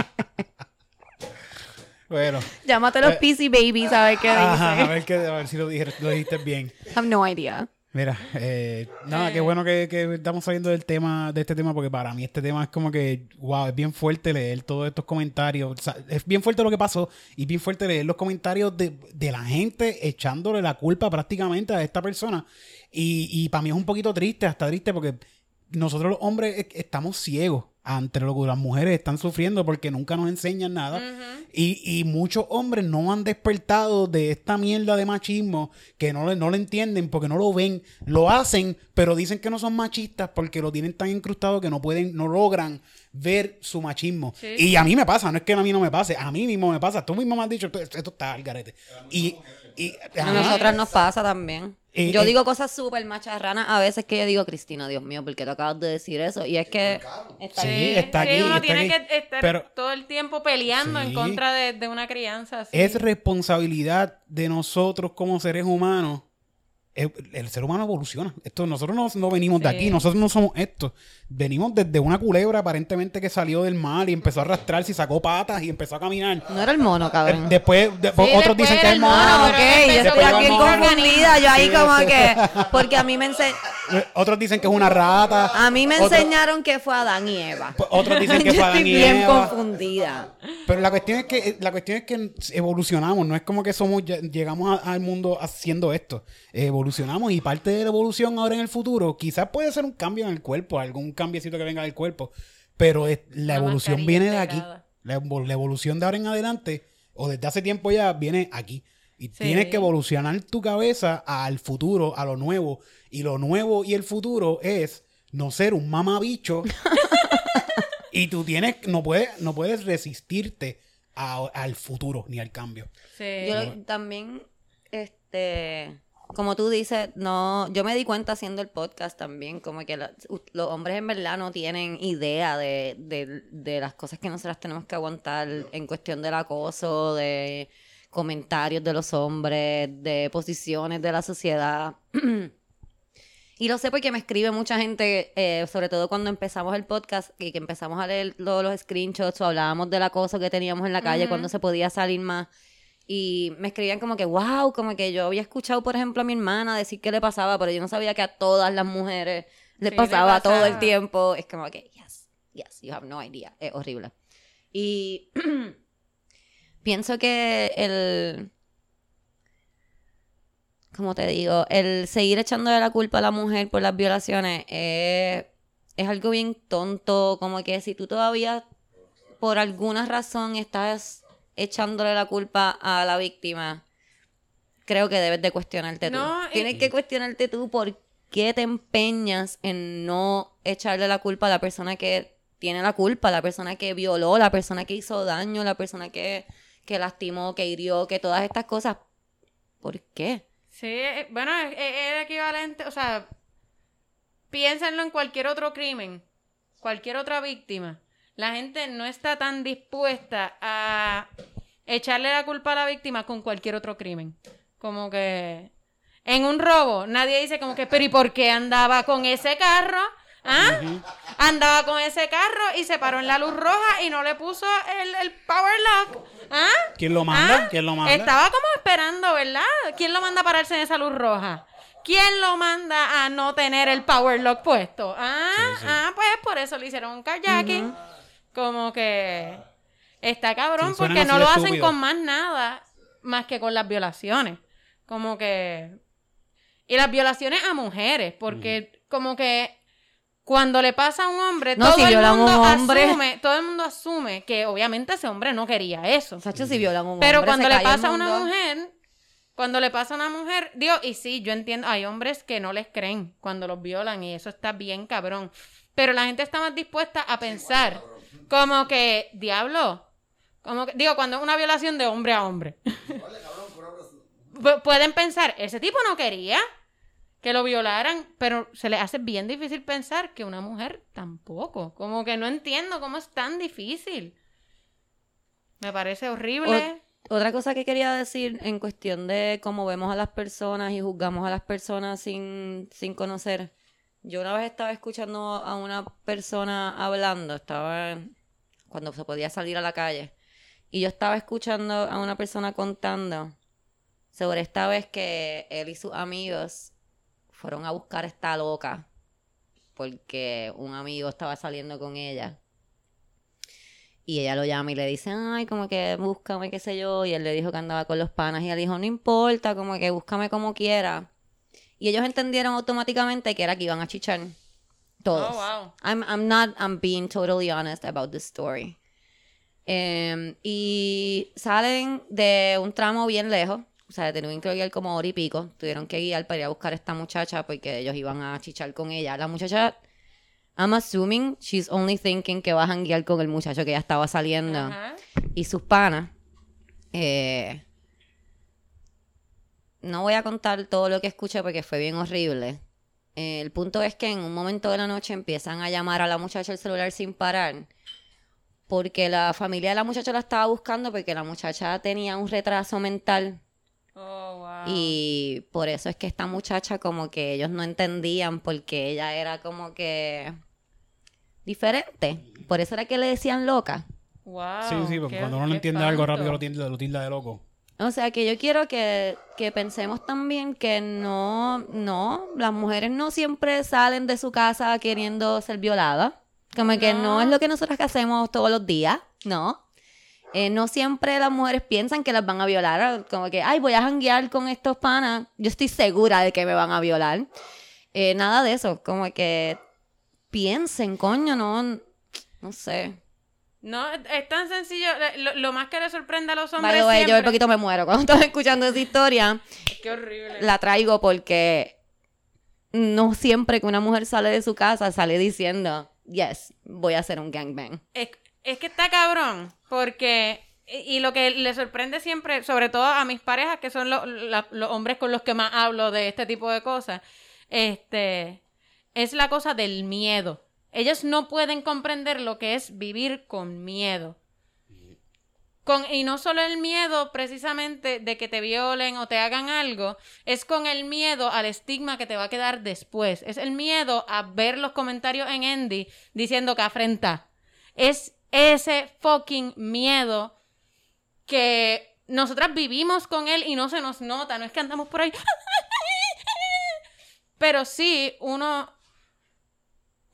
Bueno. Llámate los Eh, PC babies a ver qué Ajá, a ver, qué, a ver si lo, dije- lo dijiste bien. have no idea. Mira, eh, nada, qué bueno que, que estamos saliendo del tema, de este tema, porque para mí este tema es como que, wow, es bien fuerte leer todos estos comentarios. O sea, es bien fuerte lo que pasó y bien fuerte leer los comentarios de, de la gente echándole la culpa prácticamente a esta persona. Y, y para mí es un poquito triste, hasta triste, porque nosotros los hombres eh, estamos ciegos ante lo que las mujeres están sufriendo porque nunca nos enseñan nada. y, y muchos hombres no han despertado de esta mierda de machismo que no, le- no lo entienden porque no lo ven. Lo hacen, pero dicen que no son machistas porque lo tienen tan incrustado que no pueden, no logran ver su machismo. Sí. Y a mí me pasa, no es que a mí no me pase, a mí mismo me pasa. Tú mismo me has dicho, esto, esto está al garete. Y, y A nosotras nos pasa también. Y- yo y- digo cosas súper macharranas a veces que yo digo, Cristina, Dios mío, ¿por qué tú acabas de decir eso? Y es que está Sí, aquí. está sí, aquí, uno está tiene aquí. que estar Pero- todo el tiempo peleando en contra de, de una crianza. así. es responsabilidad de nosotros como seres humanos. El, el ser humano evoluciona. Esto, nosotros no, no venimos de aquí, nosotros no somos esto. Venimos desde una culebra aparentemente que salió del mar y empezó a arrastrarse y sacó patas y empezó a caminar. No era el mono, cabrón. Eh, Después, de- otros después dicen que era es el mono. mono, Ah, pero ok, yo estoy aquí confundida. Yo ahí Sí, como sí. que. Porque a mí me ense- Eh, Otros dicen que es una rata. a mí me enseñaron que fue Adán y Eva. Pues otros dicen *laughs* que Yo fue Adán estoy y bien Eva. confundida. Pero la cuestión es que la cuestión es que evolucionamos, no es como que somos llegamos a- al mundo haciendo esto. Evolucionamos y parte de la evolución ahora en el futuro, quizás puede ser un cambio en el cuerpo, algún cambiecito que venga del cuerpo, pero es- la Una evolución viene de aquí. La, evo- la evolución de ahora en adelante o desde hace tiempo ya viene aquí. Y Sí. tienes que evolucionar tu cabeza al futuro, a lo nuevo. Y lo nuevo y el futuro es no ser un mamabicho *laughs* y tú tienes, no puedes, no puedes resistirte a- al futuro ni al cambio. Sí. Yo también, este, como tú dices, no, yo me di cuenta haciendo el podcast también, como que la- los hombres en verdad no tienen idea de, de- de las cosas que nosotras tenemos que aguantar en cuestión del acoso, de comentarios de los hombres, de posiciones de la sociedad. *clears throat* Y lo sé porque me escribe mucha gente, eh, sobre todo cuando empezamos el podcast y que empezamos a leer lo- los screenshots o hablábamos del acoso que teníamos en la calle cuando se podía salir más. Y me escribían como que, wow, como que yo había escuchado, por ejemplo, a mi hermana decir que le pasaba, pero yo no sabía que a todas las mujeres le Sí, pasaba todo el tiempo. Es como que, yes, yes, you have no idea. Es horrible. Y *clears throat* pienso que el, como te digo, el seguir echándole la culpa a la mujer por las violaciones eh, es algo bien tonto, como que si tú todavía por alguna razón estás echándole la culpa a la víctima, creo que debes de cuestionarte tú. No, y- Tienes que cuestionarte tú por qué te empeñas en no echarle la culpa a la persona que tiene la culpa, la persona que violó, la persona que hizo daño, la persona que, que lastimó, que hirió, que todas estas cosas. ¿Por qué? Sí, eh, bueno, es, es- es equivalente, o sea, piénsenlo en cualquier otro crimen, cualquier otra víctima. La gente no está tan dispuesta a echarle la culpa a la víctima con cualquier otro crimen. Como que en un robo, nadie dice como que, pero ¿y por qué andaba con ese carro? ¿Ah? Andaba con ese carro y se paró en la luz roja y no le puso el, el power lock. ¿Ah? ¿Quién lo manda? Ah, ¿Quién lo manda? Estaba como esperando, ¿verdad? ¿Quién lo manda a pararse en esa luz roja? ¿Quién lo manda a no tener el power lock puesto? Ah, Sí, sí. ah, pues por eso le hicieron un kayaking. Como que está cabrón Sí, porque no lo hacen con más nada más que con las violaciones. Como que y las violaciones a mujeres, porque como que cuando le pasa a un hombre, No, todo si el mundo hombre. asume, todo el mundo asume que obviamente ese hombre no quería eso. Sacho, si violan a un Pero hombre, cuando se le pasa a una mujer, cuando le pasa a una mujer, digo, y sí, yo entiendo, hay hombres que no les creen cuando los violan y eso está bien cabrón. Pero la gente está más dispuesta a pensar como que, diablo, como que, digo, cuando es una violación de hombre a hombre. *laughs* Pu- Pueden pensar, ese tipo no quería que lo violaran, pero se les hace bien difícil pensar que una mujer tampoco. Como que no entiendo cómo es tan difícil. Me parece horrible. Otra cosa que quería decir en cuestión de cómo vemos a las personas y juzgamos a las personas sin, sin conocer. Yo una vez estaba escuchando a una persona hablando, estaba cuando se podía salir a la calle, y yo estaba escuchando a una persona contando sobre esta vez que él y sus amigos fueron a buscar a esta loca porque un amigo estaba saliendo con ella. Y ella lo llama y le dice, ay, como que búscame, qué sé yo. Y él le dijo que andaba con los panas. Y ella dijo, no importa, como que búscame como quiera. Y ellos entendieron automáticamente que era que iban a chichar. Todos. Oh, wow. I'm, I'm not, I'm being totally honest about the story. Em, y salen de un tramo bien lejos. O sea, tuvieron que guiar como hora y pico. Tuvieron que guiar para ir a buscar a esta muchacha porque ellos iban a chichar con ella. La muchacha, I'm assuming she's only thinking que va a janguear con el muchacho que ya estaba saliendo. Ajá. Y sus panas. eh, no voy a contar todo lo que escuché porque fue bien horrible. Eh, el punto es que en un momento de la noche empiezan a llamar a la muchacha el celular sin parar. Porque la familia de la muchacha la estaba buscando porque la muchacha tenía un retraso mental. Oh, wow. Y por eso es que esta muchacha como que ellos no entendían porque ella era como que diferente. Por eso era que le decían loca. Wow. Sí, sí, porque cuando uno no entiende algo rápido lo tilda, lo tilda de loco. O sea que yo quiero que, que pensemos también que no, no, las mujeres no siempre salen de su casa queriendo ser violadas. Como que no, es lo que nosotras hacemos todos los días, no. Eh, no siempre las mujeres piensan que las van a violar. Como que, ay, voy a janguear con estos panas. Yo estoy segura de que me van a violar. Eh, nada de eso. Como que piensen, coño, no, no sé. No, es tan sencillo. Lo, lo más que le sorprende a los hombres the way, yo siempre... un poquito me muero cuando *laughs* estaba escuchando esa historia. Qué horrible. la traigo porque no siempre que una mujer sale de su casa sale diciendo, yes, voy a hacer un gangbang. Es, es que está cabrón, porque... Y y lo que le sorprende siempre, sobre todo a mis parejas, que son lo- la- los hombres con los que más hablo de este tipo de cosas, este, es la cosa del miedo. Ellos no pueden comprender lo que es vivir con miedo. Con, y no solo el miedo precisamente de que te violen o te hagan algo, es con el miedo al estigma que te va a quedar después. Es el miedo a ver los comentarios en Andy diciendo que afrenta. Es ese fucking miedo que nosotras vivimos con él y no se nos nota. No es que andamos por ahí. *laughs* Pero sí, uno.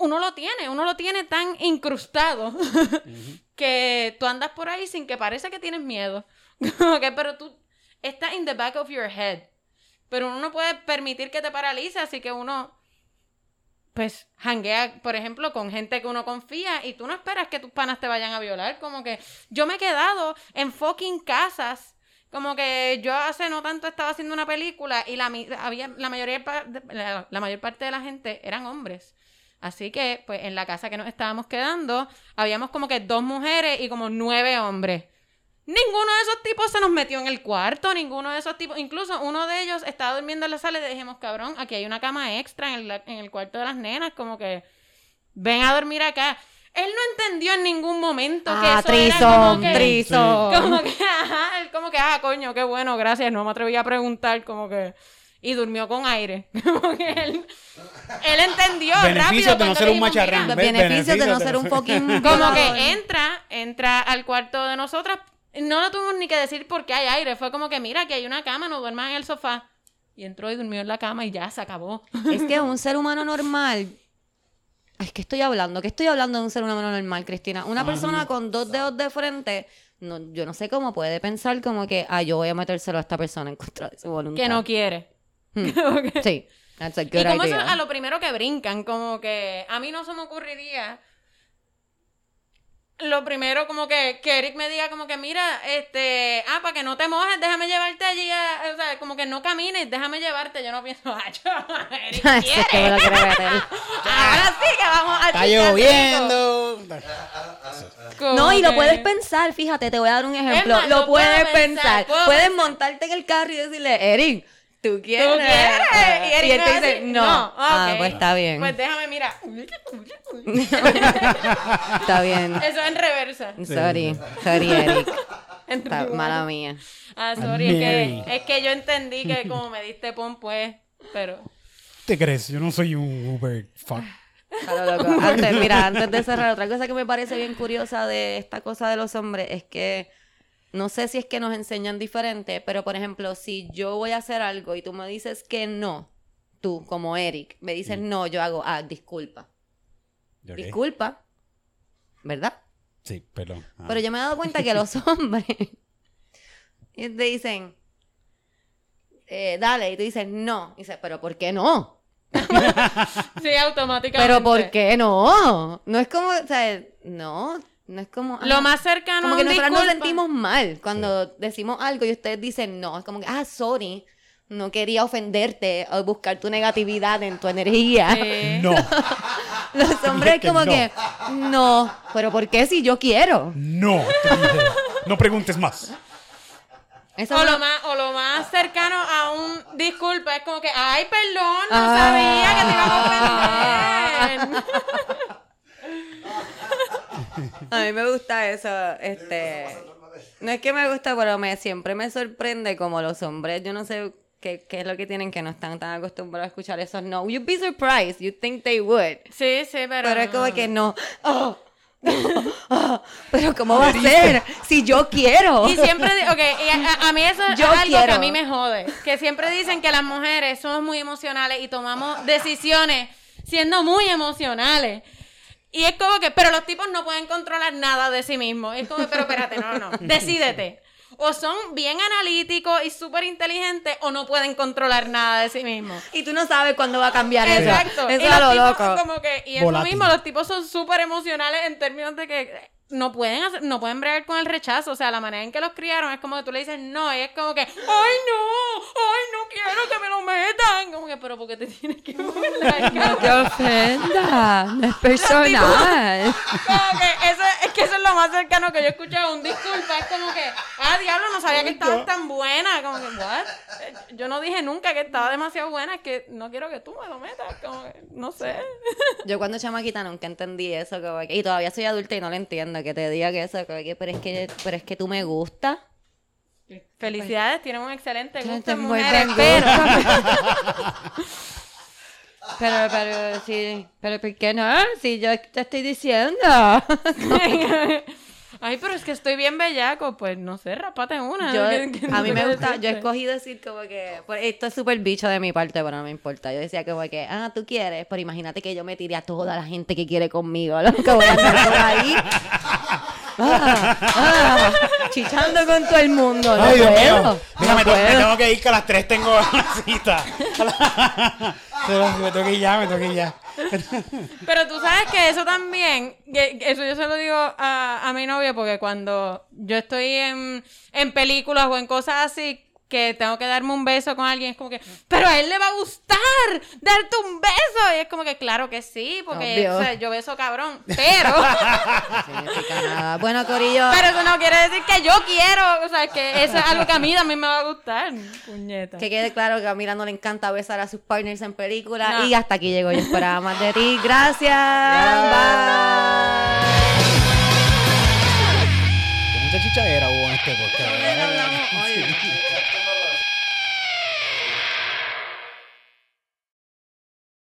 Uno lo tiene, uno lo tiene tan incrustado *laughs* que tú andas por ahí sin que parece que tienes miedo. *laughs* Pero tú está in the back of your head. Pero uno no puede permitir que te paralice, así que uno pues janguea, por ejemplo, con gente que uno confía y tú no esperas que tus panas te vayan a violar. Como que yo me he quedado en fucking casas. Como que yo hace no tanto estaba haciendo una película y la, había, la, mayoría, la mayor parte de la gente eran hombres. Así que, pues, en la casa que nos estábamos quedando, habíamos como que dos mujeres y como nueve hombres. Ninguno de esos tipos se nos metió en el cuarto, ninguno de esos tipos, incluso uno de ellos estaba durmiendo en la sala y le dijimos, cabrón, aquí hay una cama extra en el, en el cuarto de las nenas, como que ven a dormir acá. Él no entendió en ningún momento que Ah, eso era como trison, que, trison. como que, *laughs* ajá, él como que, ah, coño, qué bueno, gracias, no me atreví a preguntar, como que, y durmió con aire, *laughs* que él, él entendió Beneficios rápido de no ser un dijimos, "Mira, macharrán. Los beneficios de no ser un fucking *laughs* como que entra, entra al cuarto de nosotras. No lo tuvimos ni que decir porque hay aire. Fue como que, mira, que hay una cama, no duermas en el sofá. Y entró y durmió en la cama y ya se acabó. Es que un ser humano normal. Ay, ¿qué estoy hablando? ¿Qué estoy hablando de un ser humano normal, Cristina? Una persona con dos dedos de frente, no, yo no sé cómo puede pensar como que, ah, yo voy a metérselo a esta persona en contra de su voluntad. Que no quiere. Hmm. *laughs* Como Sí, that's a y good como eso idea. a lo primero que brincan, como que a mí no se me ocurriría. Lo primero, como que, que Eric me diga, como que, mira, este, ah, para que no te mojes, déjame llevarte allí, a- o sea, como que no camines, déjame llevarte. Yo no pienso, *laughs* ah, yo, Eric Eso es que me lo quiere. *laughs* Ahora sí que vamos a Está lloviendo. No, y lo Como puedes pensar, fíjate, te voy a dar un ejemplo. más, lo lo puedes pensar. puedes pensar. montarte en el carro y decirle, Eric, ¿tú quieres? ¿Tú quieres? Y, Eric él te dice, decir, no. Ah, pues está bien. Pues déjame, mira. *laughs* Está bien. Eso en reversa. Sorry, sorry, Eric. *laughs* Está, mala mía. Ah, sorry, es que, es que yo entendí que como me diste pon, pues, pero... ¿Te crees? Yo no soy un Uber fuck. A lo loco. Antes, mira, antes de cerrar, otra cosa que me parece bien curiosa de esta cosa de los hombres es que no sé si es que nos enseñan diferente, pero por ejemplo, si yo voy a hacer algo y tú me dices que no, tú como Eric, me dices no, yo hago, ah, disculpa. Disculpa, ¿verdad? Sí, perdón. Ah. Pero yo me he dado cuenta que los *laughs* hombres *laughs* te dicen, eh, dale, y tú dices no. Y dices, pero ¿por qué no? *laughs* Sí, automáticamente. Pero ¿por qué no? No es como, o sea, no, no es como... Lo ah, más cercano Como a que un nosotros nos sentimos mal cuando decimos algo y ustedes dicen no. Es como que, ah, sorry, no quería ofenderte o buscar tu negatividad en tu energía. *laughs* No, Los hombres que como no. que, no, pero ¿por qué si yo quiero? no. te dije. No preguntes más. Eso O no- lo, más, o lo más cercano a un disculpa es como que, ay, perdón, no Ah. sabía que te iba a ofender. *laughs* A mí me gusta eso, este... No es que me gusta, pero me siempre me sorprende como los hombres, yo no sé qué, qué es lo que tienen que no están tan acostumbrados a escuchar esos no. You'd be surprised, you think they would. Sí, sí, pero... Pero es como que no. Oh, oh, pero ¿cómo va a ser si yo quiero? Y siempre, ok, y a, a mí eso Yo es algo que quiero. a mí me jode. Que siempre dicen que las mujeres somos muy emocionales y tomamos decisiones siendo muy emocionales. Y es como que, pero los tipos no pueden controlar nada de sí mismos. Es como, pero espérate, no, no, *laughs* decídete. O son bien analíticos y súper inteligentes o no pueden controlar nada de sí mismos. Y tú no sabes cuándo va a cambiar eso. Exacto. Eso y es los lo tipos loco. como que, y es Volátil. lo mismo, los tipos son súper emocionales en términos de que no pueden hacer, no pueden bregar con el rechazo. O sea, la manera en que los criaron es como que tú le dices no, y es como que, ay no, ay no quiero que me lo metan. Como que, pero ¿por qué te tienes que burlar? No te ofenda, no es personal. Como que eso, es que eso es lo más cercano que yo he escuchado un disculpa. Es como que, ah, diablo, no sabía que estabas tan buena. Como que, what? Eh, Yo no dije nunca que estaba demasiado buena, es que no quiero que tú me lo metas. Como que, no sé. Yo cuando chamaquita nunca entendí eso, como que- y todavía soy adulta y no lo entiendo, que te diga que eso, que, pero es que, pero es que tú me gusta. Felicidades, tienen un excelente gusto en mujeres, pero... *laughs* Pero, pero, sí, pero ¿por qué no? Si yo te estoy diciendo. *laughs* Ay, pero es que estoy bien bellaco. Pues no sé, rapate una. Yo, ¿Qué- qué- a mí me gusta, yo decirte? escogí decir como que, pues, esto es súper bicho de mi parte, pero no me importa. Yo decía como que, ah, tú quieres, pero imagínate que yo me tire a toda la gente que quiere conmigo, lo que voy a andar por ahí. *laughs* Ah, ah, chichando con todo el mundo. No Ay, Dios mío. Mira, no me, tengo que ir que a las 3 tengo *laughs* una cita. Pero me tengo que ir ya, me tengo que ir ya. Pero tú sabes que eso también, que- que eso yo se lo digo a, a mi novio porque cuando yo estoy en, en películas o en cosas así que tengo que darme un beso con alguien, es como que, pero a él le va a gustar darte un beso. Y es como que, claro que sí, porque o sea, yo beso cabrón, pero, *laughs* *laughs* Significa nada. Bueno, Corillo, pero eso no quiere decir que yo quiero, o sea, que eso es algo que a mí también me va a gustar. Puñeta. que quede claro que a Mira no le encanta besar a sus partners en películas. No. Y hasta aquí llegó. Yo esperaba más de ti. Gracias. Qué mucha chichadera hubo en este podcast. Bye.